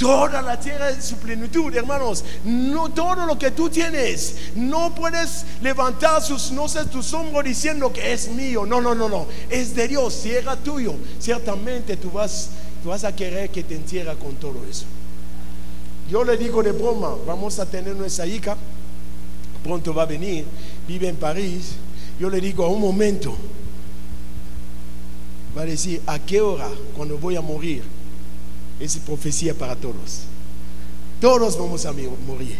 toda la tierra en su plenitud, hermanos. No todo lo que tú tienes, no puedes levantar sus, no sé, tus hombros diciendo que es mío. No, no, no, no. Es de Dios, si era tuyo, ciertamente tú vas, tú vas a querer que te entierra con todo eso. Yo le digo de broma, vamos a tener nuestra hija, pronto va a venir, vive en París. Yo le digo a un momento, va a decir, ¿a qué hora cuando voy a morir? Es profecía para todos. Todos vamos a morir.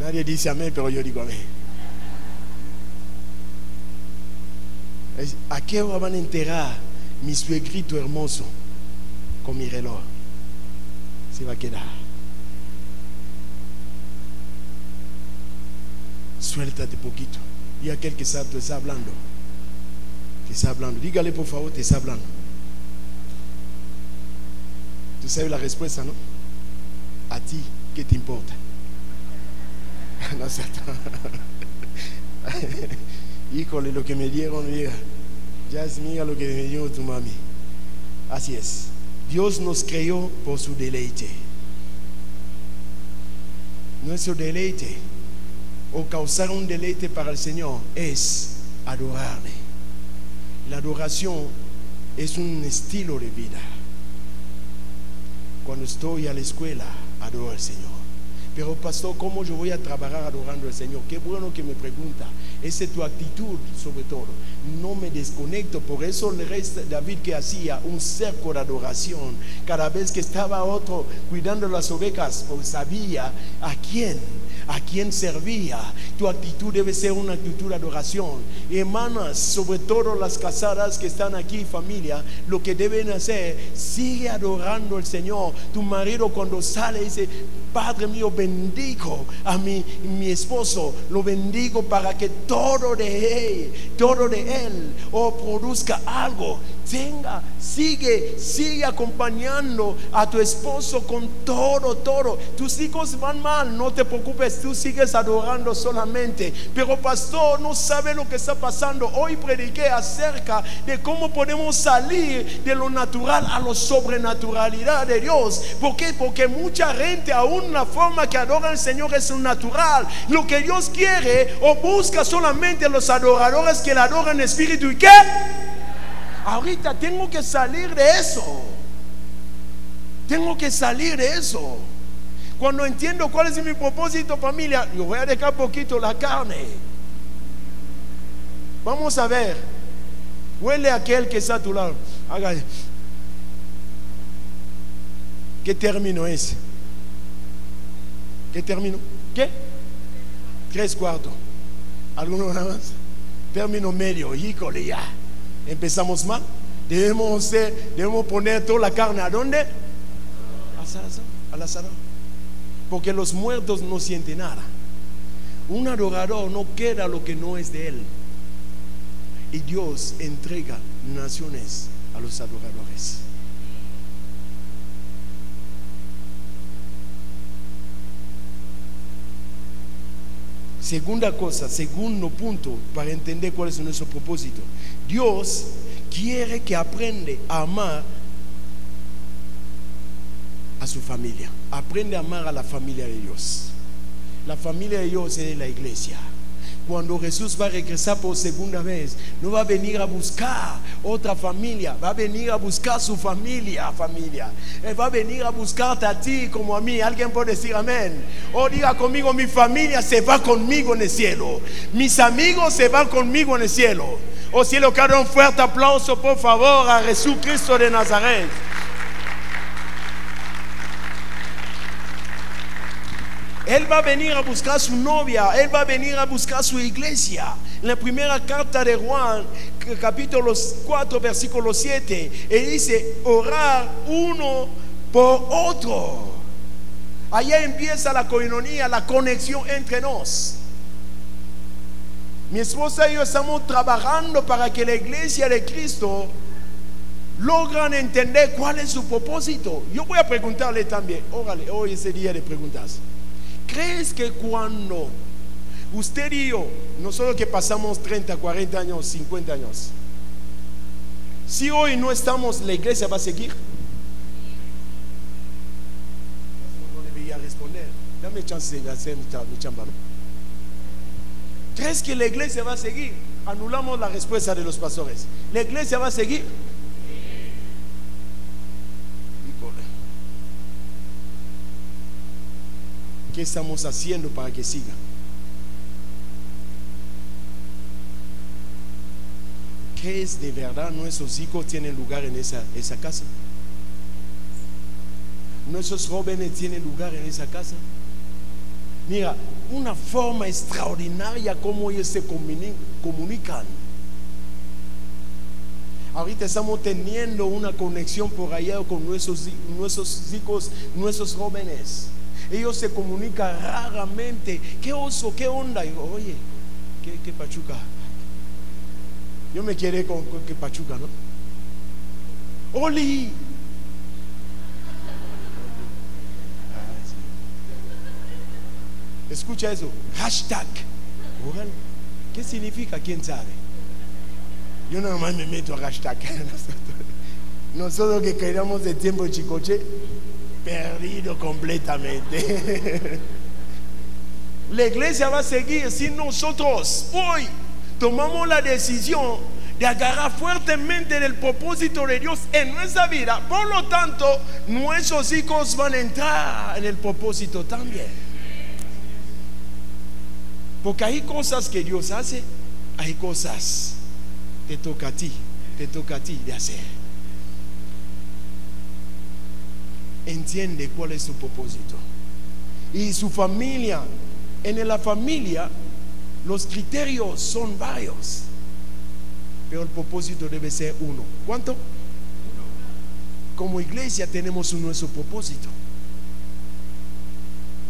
Nadie dice amén, pero yo digo amén. ¿A qué hora van a enterrar mi suegrito hermoso con mi reloj? Se va a quedar. Suéltate poquito. Y aquel que está, te está hablando, te está hablando. Dígale por favor, te está hablando. Tú la respuesta, ¿no? A ti, ¿qué te importa? [LAUGHS] no sé. [LAUGHS] Híjole, lo que me dieron, mira. Ya es mira lo que me dio tu mami. Así es. Dios nos creó por su deleite. Nuestro deleite o causar un deleite para el Señor es adorarle. La adoración es un estilo de vida. Cuando estoy a la escuela, adoro al Señor. Pero pastor, ¿cómo yo voy a trabajar adorando al Señor? Qué bueno que me pregunta. Esa es tu actitud sobre todo. No me desconecto. Por eso el rey David que hacía un cerco de adoración. Cada vez que estaba otro cuidando las ovejas, pues sabía a quién a quién servía. Tu actitud debe ser una actitud de adoración. Hermanas, sobre todo las casadas que están aquí, familia, lo que deben hacer, sigue adorando al Señor. Tu marido cuando sale dice, Padre mío, bendigo a mi, mi esposo, lo bendigo para que todo de él, todo de él, o oh, produzca algo tenga, sigue, sigue acompañando a tu esposo con todo, todo. Tus hijos van mal, no te preocupes, tú sigues adorando solamente. Pero pastor, no sabe lo que está pasando. Hoy prediqué acerca de cómo podemos salir de lo natural a lo sobrenaturalidad de Dios. ¿Por qué? Porque mucha gente aún la forma que adora al Señor es un natural. Lo que Dios quiere o busca solamente los adoradores que le adoran espíritu y qué? Ahorita tengo que salir de eso. Tengo que salir de eso. Cuando entiendo cuál es mi propósito, familia, yo voy a dejar poquito la carne. Vamos a ver. Huele a aquel que está a tu lado. Haga. ¿Qué término es? ¿Qué término? ¿Qué? Tres cuartos. ¿Alguno más? Término medio. Híjole ya. Empezamos mal. Debemos, debemos poner toda la carne. ¿A dónde? Al asador. Porque los muertos no sienten nada. Un adorador no queda lo que no es de él. Y Dios entrega naciones a los adoradores. Segunda cosa, segundo punto para entender cuál es nuestro propósito. Dios quiere que aprende a amar a su familia. Aprende a amar a la familia de Dios. La familia de Dios es la iglesia. cuando Jesús va a regresar por segunda vez, no va a venir a buscar otra familia, va a venir a buscar su familia, familia. Él va a venir a buscarte a ti como a mí. Alguien puede decir amén. O diga conmigo, mi familia se va conmigo en el cielo. Mis amigos se van conmigo en el cielo. O cielo, que un fuerte aplauso, por favor, a Jesucristo de Nazaret. Él va a venir a buscar su novia, Él va a venir a buscar su iglesia. En la primera carta de Juan, capítulo 4, versículo 7, Él dice, orar uno por otro. Allá empieza la coinonía, la conexión entre nos. Mi esposa y yo estamos trabajando para que la iglesia de Cristo logran entender cuál es su propósito. Yo voy a preguntarle también, órale, hoy es el día de preguntas. ¿Crees que cuando usted y yo, nosotros que pasamos 30, 40 años, 50 años, si hoy no estamos, la iglesia va a seguir? No responder. Dame chance de hacer mi chamba. ¿Crees que la iglesia va a seguir? Anulamos la respuesta de los pastores. ¿La iglesia va a seguir? ¿Qué estamos haciendo para que siga? ¿Qué es de verdad nuestros hijos tienen lugar en esa, esa casa? Nuestros jóvenes tienen lugar en esa casa. Mira, una forma extraordinaria como ellos se comunican. Ahorita estamos teniendo una conexión por allá con nuestros, nuestros hijos, nuestros jóvenes. Ellos se comunican raramente. ¿Qué oso? ¿Qué onda? oye, ¿qué, pachuca? Yo me quiere con, con qué pachuca, ¿no? Oli. Escucha eso. Hashtag. ¿Qué significa? ¿Quién sabe? Yo nada más me meto a hashtag. [LAUGHS] Nosotros que queramos de tiempo de chicoche perdido completamente. [LAUGHS] La iglesia va a seguir si nosotros hoy tomamos la decisión de agarrar fuertemente el propósito de Dios en nuestra vida. Por lo tanto, nuestros hijos van a entrar en el propósito también. Porque hay cosas que Dios hace, hay cosas que toca a ti, te toca a ti de hacer. entiende cuál es su propósito. Y su familia, en la familia los criterios son varios, pero el propósito debe ser uno. ¿Cuánto? Como iglesia tenemos nuestro propósito.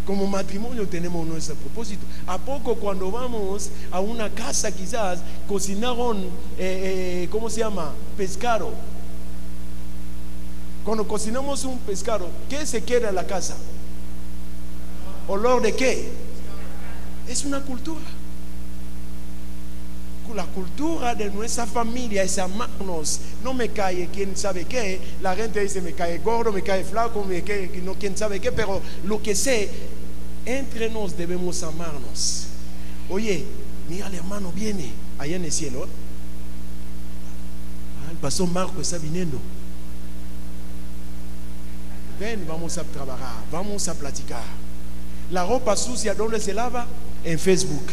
Como matrimonio tenemos nuestro propósito. ¿A poco cuando vamos a una casa quizás cocinaron, eh, eh, ¿cómo se llama? Pescado cuando cocinamos un pescado, ¿qué se queda en la casa? ¿Olor de qué? Es una cultura. La cultura de nuestra familia es amarnos. No me cae quién sabe qué. La gente dice me cae gordo, me cae flaco, me cae no quién sabe qué. Pero lo que sé, entre nos debemos amarnos. Oye, mira el hermano viene allá en el cielo. Ah, el pastor Marco está viniendo. Ven, vamos a trabajar, vamos a platicar. La ropa sucia, ¿dónde se lava? En Facebook.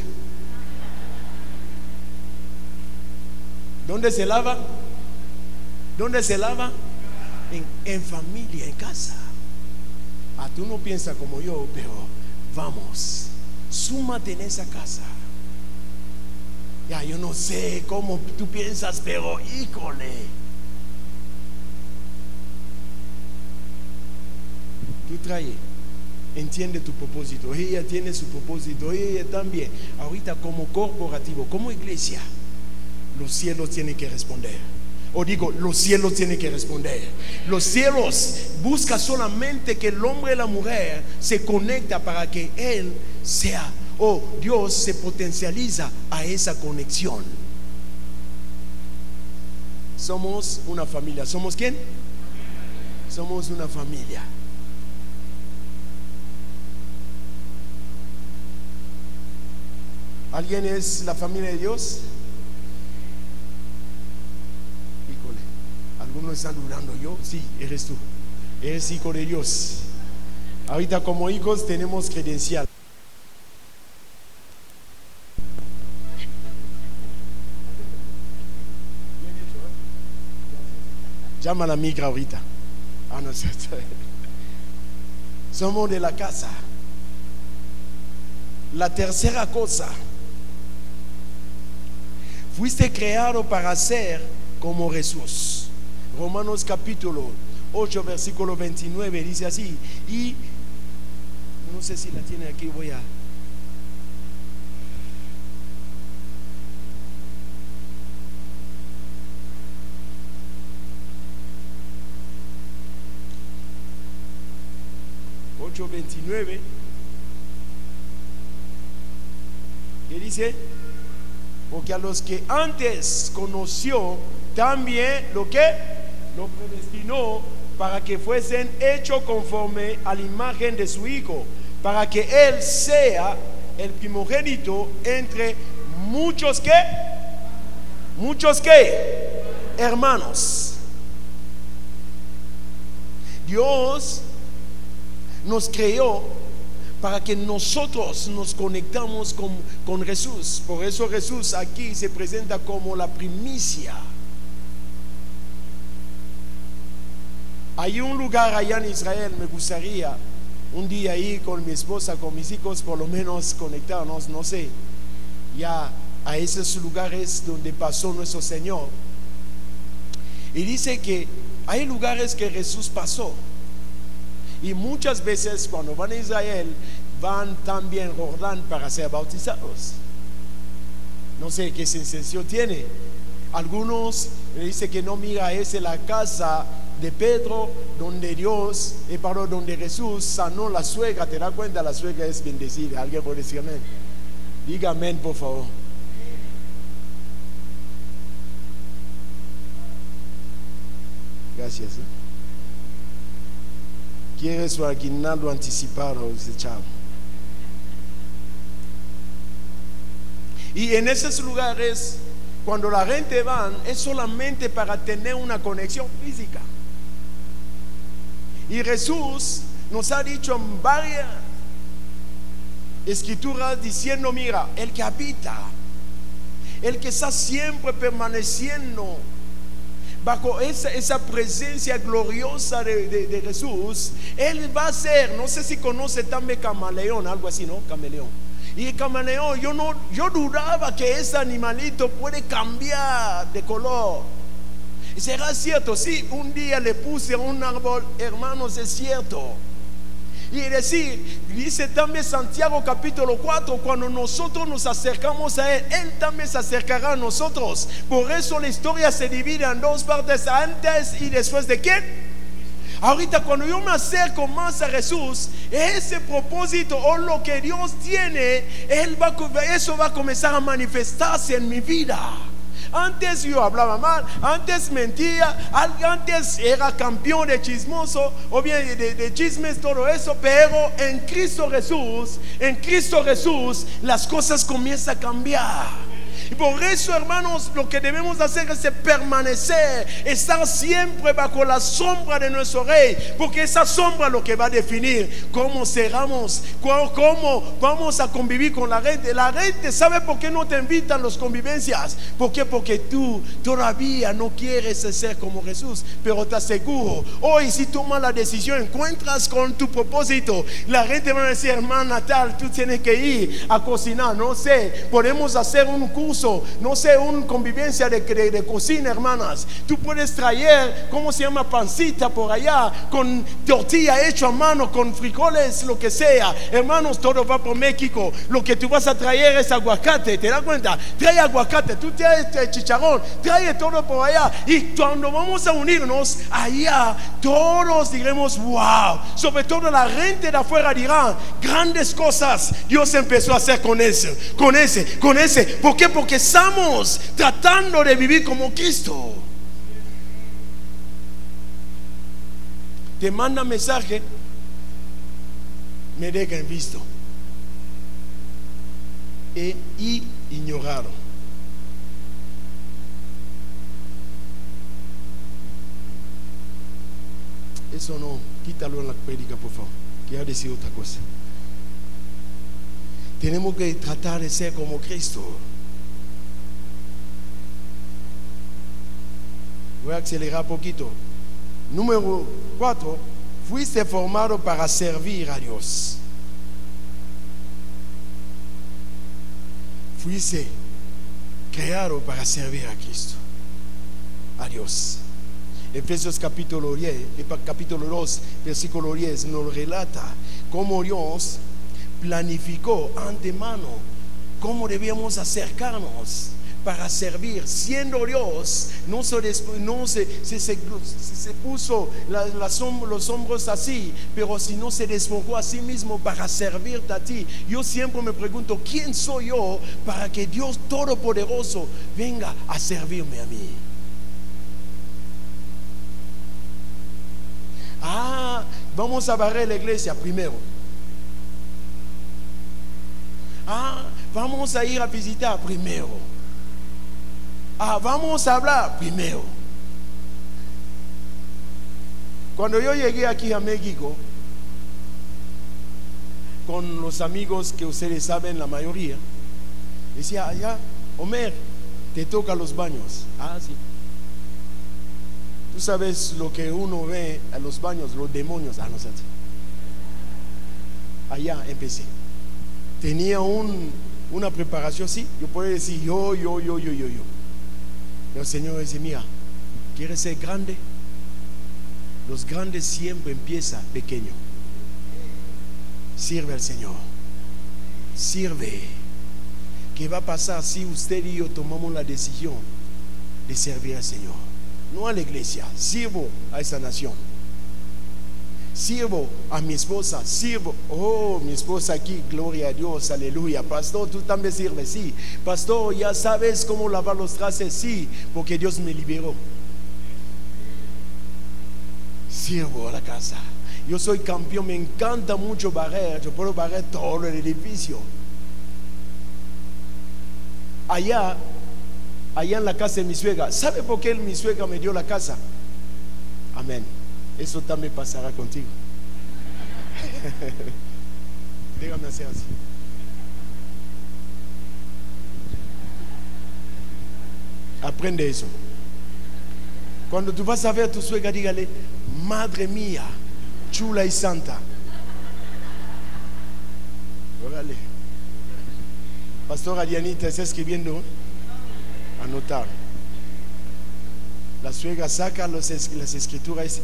¿Dónde se lava? ¿Dónde se lava? En, familia, en casa. Ah, tú no piensas como yo, pero vamos, súmate en esa casa. Ya, yo no sé cómo tú piensas, pero híjole. tú trae, entiende tu propósito, ella tiene su propósito, ella también. Ahorita como corporativo, como iglesia, los cielos tienen que responder. O digo, los cielos tienen que responder. Los cielos buscan solamente que el hombre y la mujer se conecta para que él sea, o Dios se potencializa a esa conexión. Somos una familia. ¿Somos quién? Somos una familia. ¿Alguien es la familia de Dios? Híjole, dudando. Yo, sí, eres tú. Eres hijo de Dios. Ahorita como hijos tenemos credencial. Llama a la migra ahorita. Ah, [LAUGHS] Somos de la casa. La tercera cosa. Fuiste creado para ser como Jesús. Romanos capítulo 8, versículo 29 dice así. Y no sé si la tiene aquí, voy a... 29, que dice, porque a los que antes conoció, también lo que lo predestinó para que fuesen hechos conforme a la imagen de su Hijo, para que Él sea el primogénito entre muchos que, muchos que, hermanos. Dios nos creó para que nosotros nos conectamos con, con, Jesús. Por eso Jesús aquí se presenta como la primicia. Hay un lugar allá en Israel, me gustaría un día ir con mi esposa, con mis hijos, por lo menos conectarnos, no sé, ya a esos lugares donde pasó nuestro Señor. Y dice que hay lugares que Jesús pasó. Y muchas veces cuando van a Israel, van también Jordán para ser bautizados. No sé qué sensación tiene. Algunos dicen que no mira, es la casa de Pedro donde Dios, y eh, para donde Jesús sanó la suegra. ¿Te das cuenta? La suegra es bendecida. ¿Alguien puede decir amén? Diga amén, por favor. Gracias. ¿eh? quiere su aguinaldo anticipado, dice chavo. Y en esos lugares, cuando la gente va, es solamente para tener una conexión física. Y Jesús nos ha dicho en varias escrituras diciendo, mira, el que habita, el que está siempre permaneciendo bajo esa, presencia gloriosa de, Jesús, Él va a ser, no sé si conoce también camaleón, algo así, ¿no? Camaleón. Y camaleón, yo no, yo dudaba que ese animalito puede cambiar de color. Será cierto, sí, un día le puse un árbol, hermanos, es cierto. Y decir, dice también Santiago capítulo 4, cuando nosotros nos acercamos a Él, Él también se acercará a nosotros. Por eso la historia se divide en dos partes, antes y después de quién. Ahorita cuando yo me acerco más a Jesús, ese propósito o lo que Dios tiene, él va, eso va a comenzar a manifestarse en mi vida. Antes yo hablaba mal, antes mentía, antes era campeón de chismoso o bien de, chismes, todo eso, pero en Cristo Jesús, en Cristo Jesús, las cosas comienzan a cambiar. Y por eso, hermanos, lo que debemos hacer es permanecer, estar siempre bajo la sombra de nuestro rey, porque esa sombra es lo que va a definir cómo cerramos, cómo vamos a convivir con la gente. La gente sabe por qué no te invitan las convivencias. ¿Por? Porque tú todavía no quieres ser como Jesús, pero te aseguro, hoy si tomas la decisión, encuentras con tu propósito, la gente va a decir, hermana tal, tú tienes que ir a cocinar, no sé, podemos hacer un curso no sé, una convivencia de, de, cocina, hermanas. Tú puedes traer, ¿cómo se llama? Pancita por allá, con tortilla hecha a mano, con frijoles, lo que sea. Hermanos, todo va por México. Lo que tú vas a traer es aguacate, ¿te das cuenta? Trae aguacate, tú traes este chicharrón, trae todo por allá. Y cuando vamos a unirnos allá, todos diremos, wow. Sobre todo la gente de afuera dirá, grandes cosas Dios empezó a hacer con ese, con ese, con ese. ¿Por qué? Porque estamos tratando de vivir como Cristo. Te manda mensaje, me dejan visto. e, y ignoraron. Eso no, quítalo en la prédica, por favor. Quiero decir otra cosa. Tenemos que tratar de ser como Cristo. Voy a acelerar poquito. Número cuatro, fuiste formado para servir a Dios. Fuiste creado para servir a Cristo, a Dios. Efesios capítulo 10, capítulo 2, versículo 10 nos relata cómo Dios planificó antemano cómo debíamos acercarnos para servir. Siendo Dios, no se, no se, puso los hombros así, pero si no se despojó a sí mismo para servirte a ti. Yo siempre me pregunto, ¿quién soy yo para que Dios Todopoderoso venga a servirme a mí? Ah, vamos a barrer la iglesia primero. Ah, vamos a ir a visitar primero. Ah, vamos a hablar primero. Cuando yo llegué aquí a México, con los amigos que ustedes saben, la mayoría, decía, allá, Homer, te toca los baños. Ah, sí. Tú sabes lo que uno ve a los baños, los demonios. Ah, no sé. Allá empecé. Tenía una preparación así. Yo puedo decir yo, yo, yo, yo, yo, yo. El Señor dice, mira, ¿quieres ser grande? Los grandes siempre empiezan pequeño. Sirve al Señor. Sirve. ¿Qué va a pasar si usted y yo tomamos la decisión de servir al Señor? no a la iglesia, sirvo a esa nación. Sirvo a mi esposa, sirvo, oh, mi esposa aquí, gloria a Dios, aleluya. Pastor, tú también sirves, sí. Pastor, ya sabes cómo lavar los trastes, sí, porque Dios me liberó. Sirvo a la casa. Yo soy campeón, me encanta mucho barrer, yo puedo barrer todo el edificio. Allá allá en la casa de mi suegra. ¿Sabe por qué mi suegra me dio la casa? Amén. Eso también pasará contigo. [LAUGHS] Déjame hacer así. Aprende eso. Cuando tú vas a ver a tu suegra, dígale, Madre mía, chula y santa. Órale. Pastora Dianita está escribiendo anotar. La suegra saca las escrituras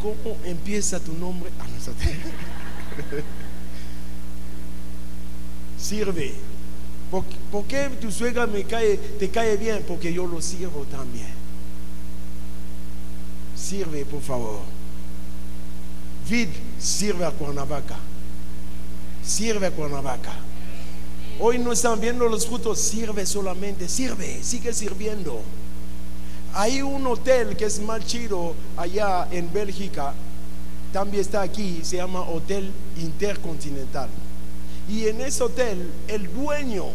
¿cómo empieza tu nombre? Ah, [LAUGHS] Sirve. ¿Por, qué tu suegra me cae, te cae bien? Porque yo lo sirvo también. Sirve, por favor. Vid sirve a Cuernavaca. Sirve a Cuernavaca. Hoy no están viendo los frutos, sirve solamente, sirve, sigue sirviendo. Hay un hotel que es más chido allá en Bélgica, también está aquí, se llama Hotel Intercontinental. Y en ese hotel, el dueño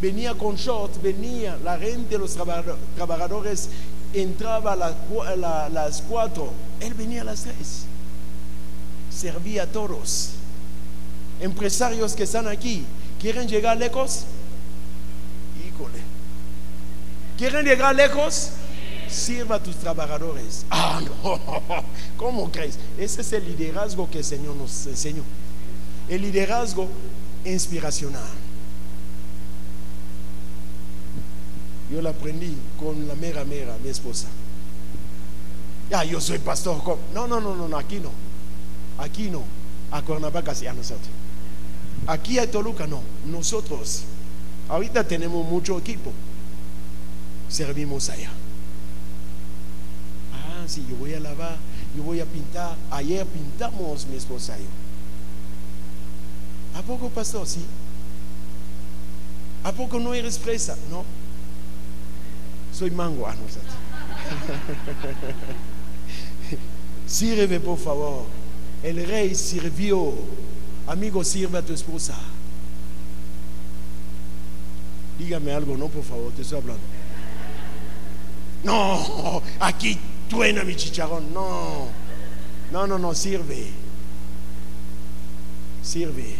venía con shorts, venía, la gente, los trabajadores entraba a las, cuatro, él venía a las tres, servía a todos. Empresarios que están aquí, ¿Quieren llegar lejos? Híjole. ¿Quieren llegar lejos? Sirva a tus trabajadores. [LAUGHS] Ah, no. ¿Cómo crees? Ese es el liderazgo que el Señor nos enseñó. El liderazgo inspiracional. Yo lo aprendí con la mera mera, mi esposa. Ya, yo soy pastor. No, no, no, no, aquí no. Aquí no. A Cuernavaca sí, a nosotros. Aquí hay Toluca, no. Nosotros, ahorita tenemos mucho equipo. Servimos allá. Yo voy a lavar, yo voy a pintar. Ayer pintamos mi esposa yo. ¿A poco, pastor? Sí. ¿A poco no eres fresa? No. Soy mango. Ah, no, Sirve, [LAUGHS] por favor. El rey sirvió Amigo, sirve a tu esposa. Dígame algo, no, por favor, te estoy hablando. No, aquí truena mi chicharrón. No, no, no, no, sirve. Sirve.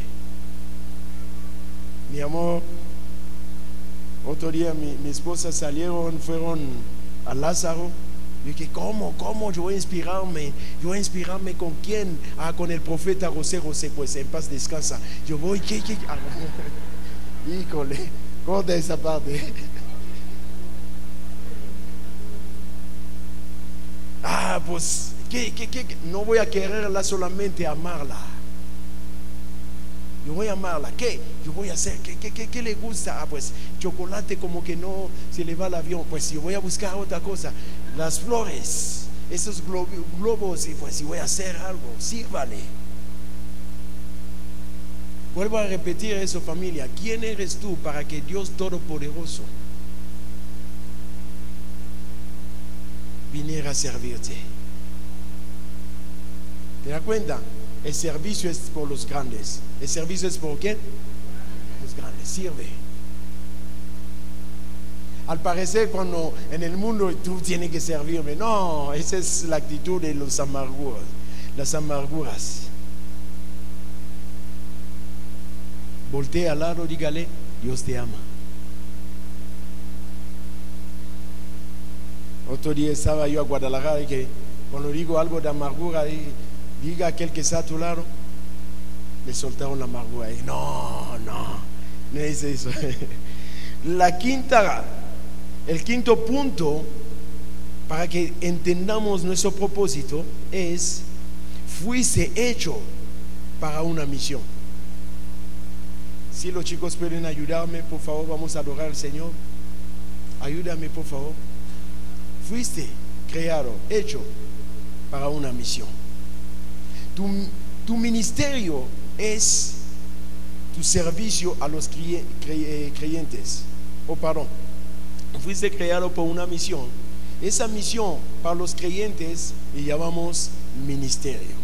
Mi amor, otro día mi, mi esposa salieron, fueron a Lázaro. Y dije, ¿cómo? ¿Cómo? Yo voy a inspirarme. Yo voy a inspirarme con quién? Ah, con el profeta José José, pues en paz descansa. Yo voy, ¿qué? qué? Ah, [LAUGHS] híjole, corta esa parte. Ah, pues, ¿qué, qué, qué? No voy a quererla solamente amarla. Yo voy a amarla. ¿Qué? Yo voy a hacer. ¿Qué, qué, qué, qué le gusta? Ah, pues chocolate como que no se le va el avión. Pues yo voy a buscar otra cosa. Las flores, esos globos. Y pues si voy a hacer algo, sírvale. Vuelvo a repetir eso familia. ¿Quién eres tú para que Dios Todopoderoso viniera a servirte? ¿Te das cuenta? El servicio es por los grandes. ¿El servicio es por quién? Los grandes. Sirve. Al parecer, cuando en el mundo tú tienes que servirme, no, esa es la actitud de los amarguras, las amarguras. Voltea al lado, dígale, Dios te ama. Otro día estaba yo a Guadalajara y que cuando digo algo de amargura, diga a aquel que está a tu lado, le soltaron la amargura. Y no, no, no es eso. [LAUGHS] La quinta, el quinto punto para que entendamos nuestro propósito es, fuiste hecho para una misión. Si los chicos pueden ayudarme, por favor, vamos a adorar al Señor. Ayúdame, por favor. Fuiste creado, hecho para una misión. Tu, ministerio es tu servicio a los eh, creyentes. O oh, perdón, fuiste creado por una misión. Esa misión para los creyentes le llamamos ministerio.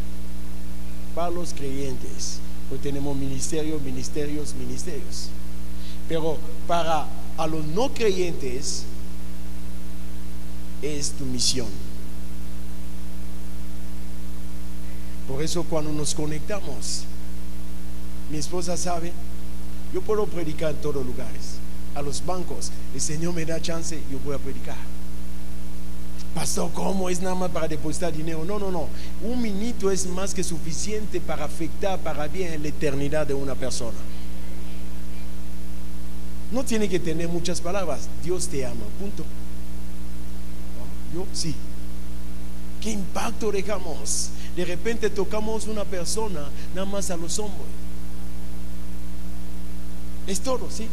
Para los creyentes. Hoy tenemos ministerios, ministerios, ministerios. Pero para a los no creyentes es tu misión. Por eso cuando nos conectamos, mi esposa sabe, yo puedo predicar en todos lugares. A los bancos, el Señor me da chance, yo voy a predicar. Pastor, ¿cómo es nada más para depositar dinero? No, no, no. Un minuto es más que suficiente para afectar para bien la eternidad de una persona. No tiene que tener muchas palabras. Dios te ama, punto. Yo sí. ¿Qué impacto dejamos? De repente tocamos una persona nada más a los hombros. Es todo, sí.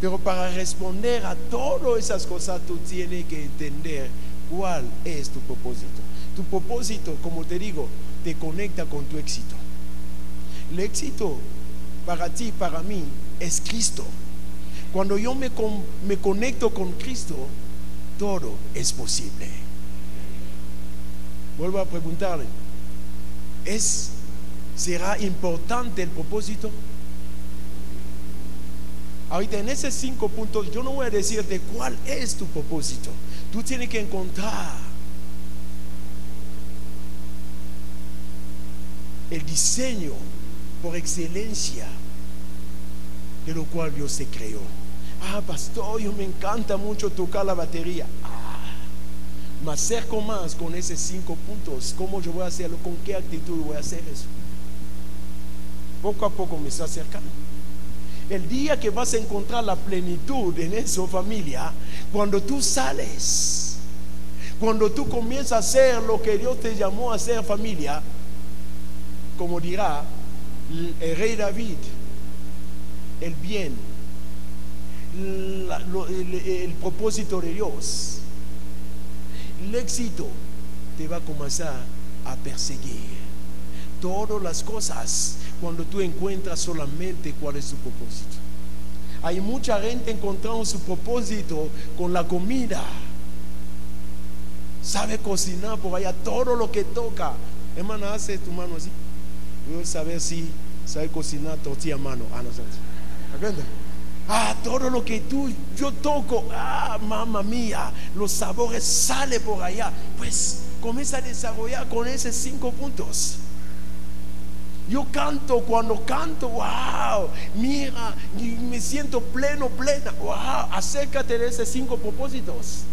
Pero para responder a todas esas cosas tú tienes que entender cuál es tu propósito. Tu propósito, como te digo, te conecta con tu éxito. El éxito para ti, para mí, es Cristo. Cuando yo me, me conecto con Cristo, todo es posible. Vuelvo a preguntarle, ¿es, ¿será importante el propósito? Ahorita en esos cinco puntos yo no voy a decirte cuál es tu propósito. Tú tienes que encontrar el diseño por excelencia de lo cual Dios te creó. Ah, pastor, yo me encanta mucho tocar la batería. Ah, me acerco más con esos cinco puntos. ¿Cómo yo voy a hacerlo? ¿Con qué actitud voy a hacer eso? Poco a poco me está acercando. El día que vas a encontrar la plenitud en eso, familia, cuando tú sales, cuando tú comienzas a hacer lo que Dios te llamó a hacer, familia, como dirá el rey David, el bien, el, propósito de Dios, el éxito te va a comenzar a perseguir. Todas las cosas cuando tú encuentras solamente cuál es su propósito. Hay mucha gente encontrando su propósito con la comida. Sabe cocinar por allá todo lo que toca. Hermana, hace tu mano así. A saber si sabe cocinar tortilla mano. Ah. Ah, todo lo que tú, yo toco, ah, mamá mía, los sabores salen por allá. Pues comienza a desarrollar con esos cinco puntos. Yo canto cuando canto, wow, mira, me siento pleno, plena, wow, acércate de esos cinco propósitos.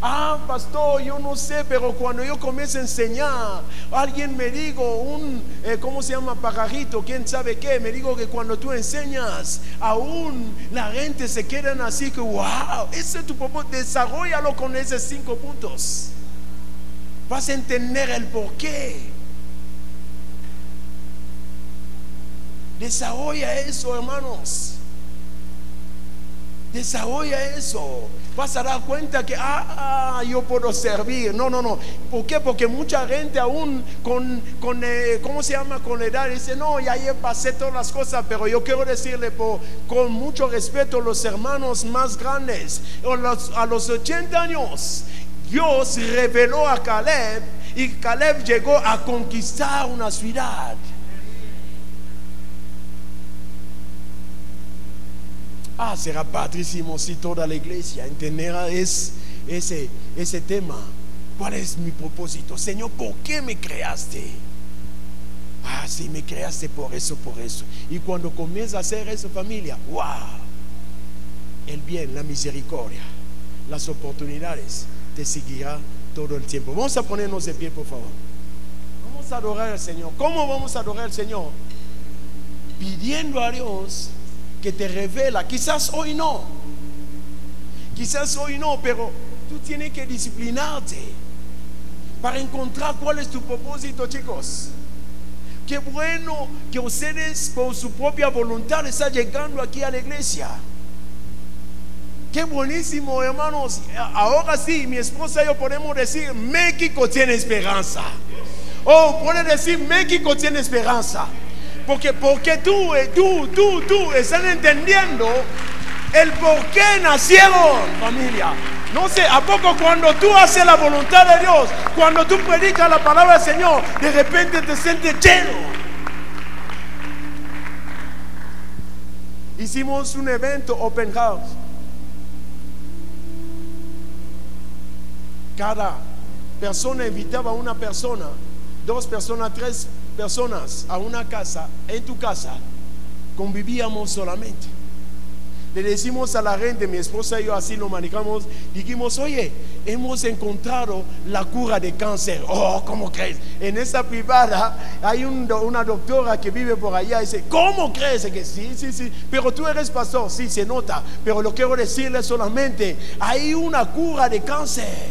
Ah, pastor, yo no sé, pero cuando yo comienzo a enseñar, alguien me dijo, un, eh, ¿cómo se llama? Pajarito, quién sabe qué, me dijo que cuando tú enseñas, aún la gente se queda así que, wow, ese es tu propósito, desarrollalo con esos cinco puntos. Vas a entender el porqué. Desarrolla eso, hermanos. Desarrolla eso. Vas a dar cuenta que, ah, yo puedo servir. No, no, no. ¿Por qué? Porque mucha gente aún con, con eh, ¿cómo se llama? Con la edad dice, no, ya, ya pasé todas las cosas, pero yo quiero decirle por, con mucho respeto los hermanos más grandes, a los 80 años, Dios reveló a Caleb y Caleb llegó a conquistar una ciudad. Ah, será padrísimo si toda la iglesia entenderá es, ese, ese tema. ¿Cuál es mi propósito? Señor, ¿por qué me creaste? Ah, sí, me creaste por eso, por eso. Y cuando comienza a hacer eso, familia, wow, el bien, la misericordia, las oportunidades te seguirá todo el tiempo. Vamos a ponernos de pie, por favor. Vamos a adorar al Señor. ¿Cómo vamos a adorar al Señor? Pidiendo a Dios que te revela. Quizás hoy no. Quizás hoy no, pero tú tienes que disciplinarte para encontrar cuál es tu propósito, chicos. Qué bueno que ustedes por su propia voluntad están llegando aquí a la iglesia. Qué buenísimo, hermanos. Ahora sí, mi esposa y yo podemos decir, México tiene esperanza. Oh, puede decir, México tiene esperanza. Porque, porque tú, eh, tú, tú, tú están entendiendo el por qué nacieron, familia. No sé, ¿a poco cuando tú haces la voluntad de Dios, cuando tú predicas la palabra del Señor, de repente te sientes lleno? Hicimos un evento open house. Cada persona invitaba a una persona, dos personas, tres personas a una casa, en tu casa, convivíamos solamente. Le decimos a la gente, mi esposa y yo así lo manejamos, dijimos, oye, hemos encontrado la cura de cáncer. Oh, ¿cómo crees? En esa privada hay una doctora que vive por allá y dice, ¿cómo crees? Que sí, sí, sí, pero tú eres pastor, sí, se nota, pero lo quiero decirle solamente, hay una cura de cáncer,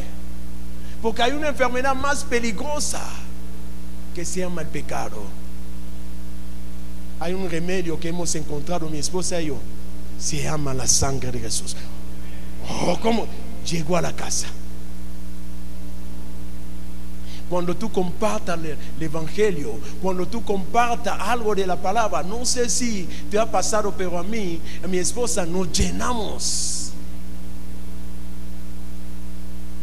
porque hay una enfermedad más peligrosa que se llama el pecado. Hay un remedio que hemos encontrado mi esposa y yo. Se llama la sangre de Jesús. Oh, ¿cómo? Llegó a la casa. Cuando tú compartas el, Evangelio, cuando tú compartas algo de la palabra, no sé si te ha pasado, pero a mí, a mi esposa, nos llenamos.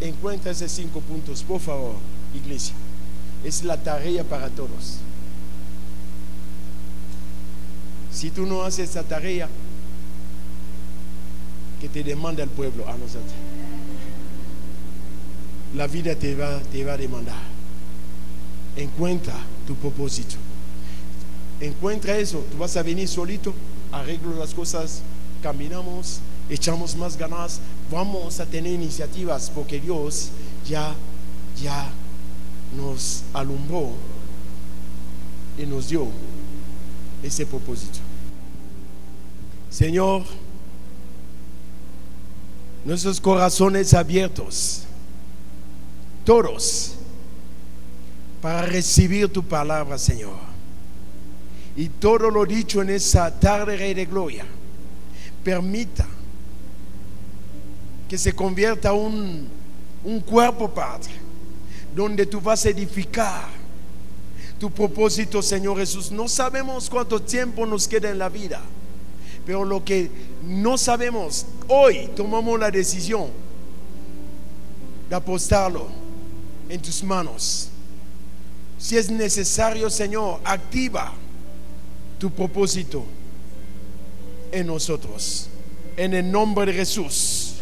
Encuentra esos cinco puntos, por favor, iglesia es la tarea para todos. Si tú no haces esa tarea, que te demanda el pueblo a nosotros, la vida te va, te va a demandar. Encuentra tu propósito. Encuentra eso. Tú vas a venir solito, arreglo las cosas, caminamos, echamos más ganas, vamos a tener iniciativas porque Dios ya, ya nos alumbró y nos dio ese propósito. Señor, nuestros corazones abiertos, todos, para recibir tu palabra, Señor. Y todo lo dicho en esa tarde, Rey de Gloria, permita que se convierta un, un cuerpo, Padre donde tú vas a edificar tu propósito, Señor Jesús. No sabemos cuánto tiempo nos queda en la vida, pero lo que no sabemos, hoy tomamos la decisión de apostarlo en tus manos. Si es necesario, Señor, activa tu propósito en nosotros. En el nombre de Jesús.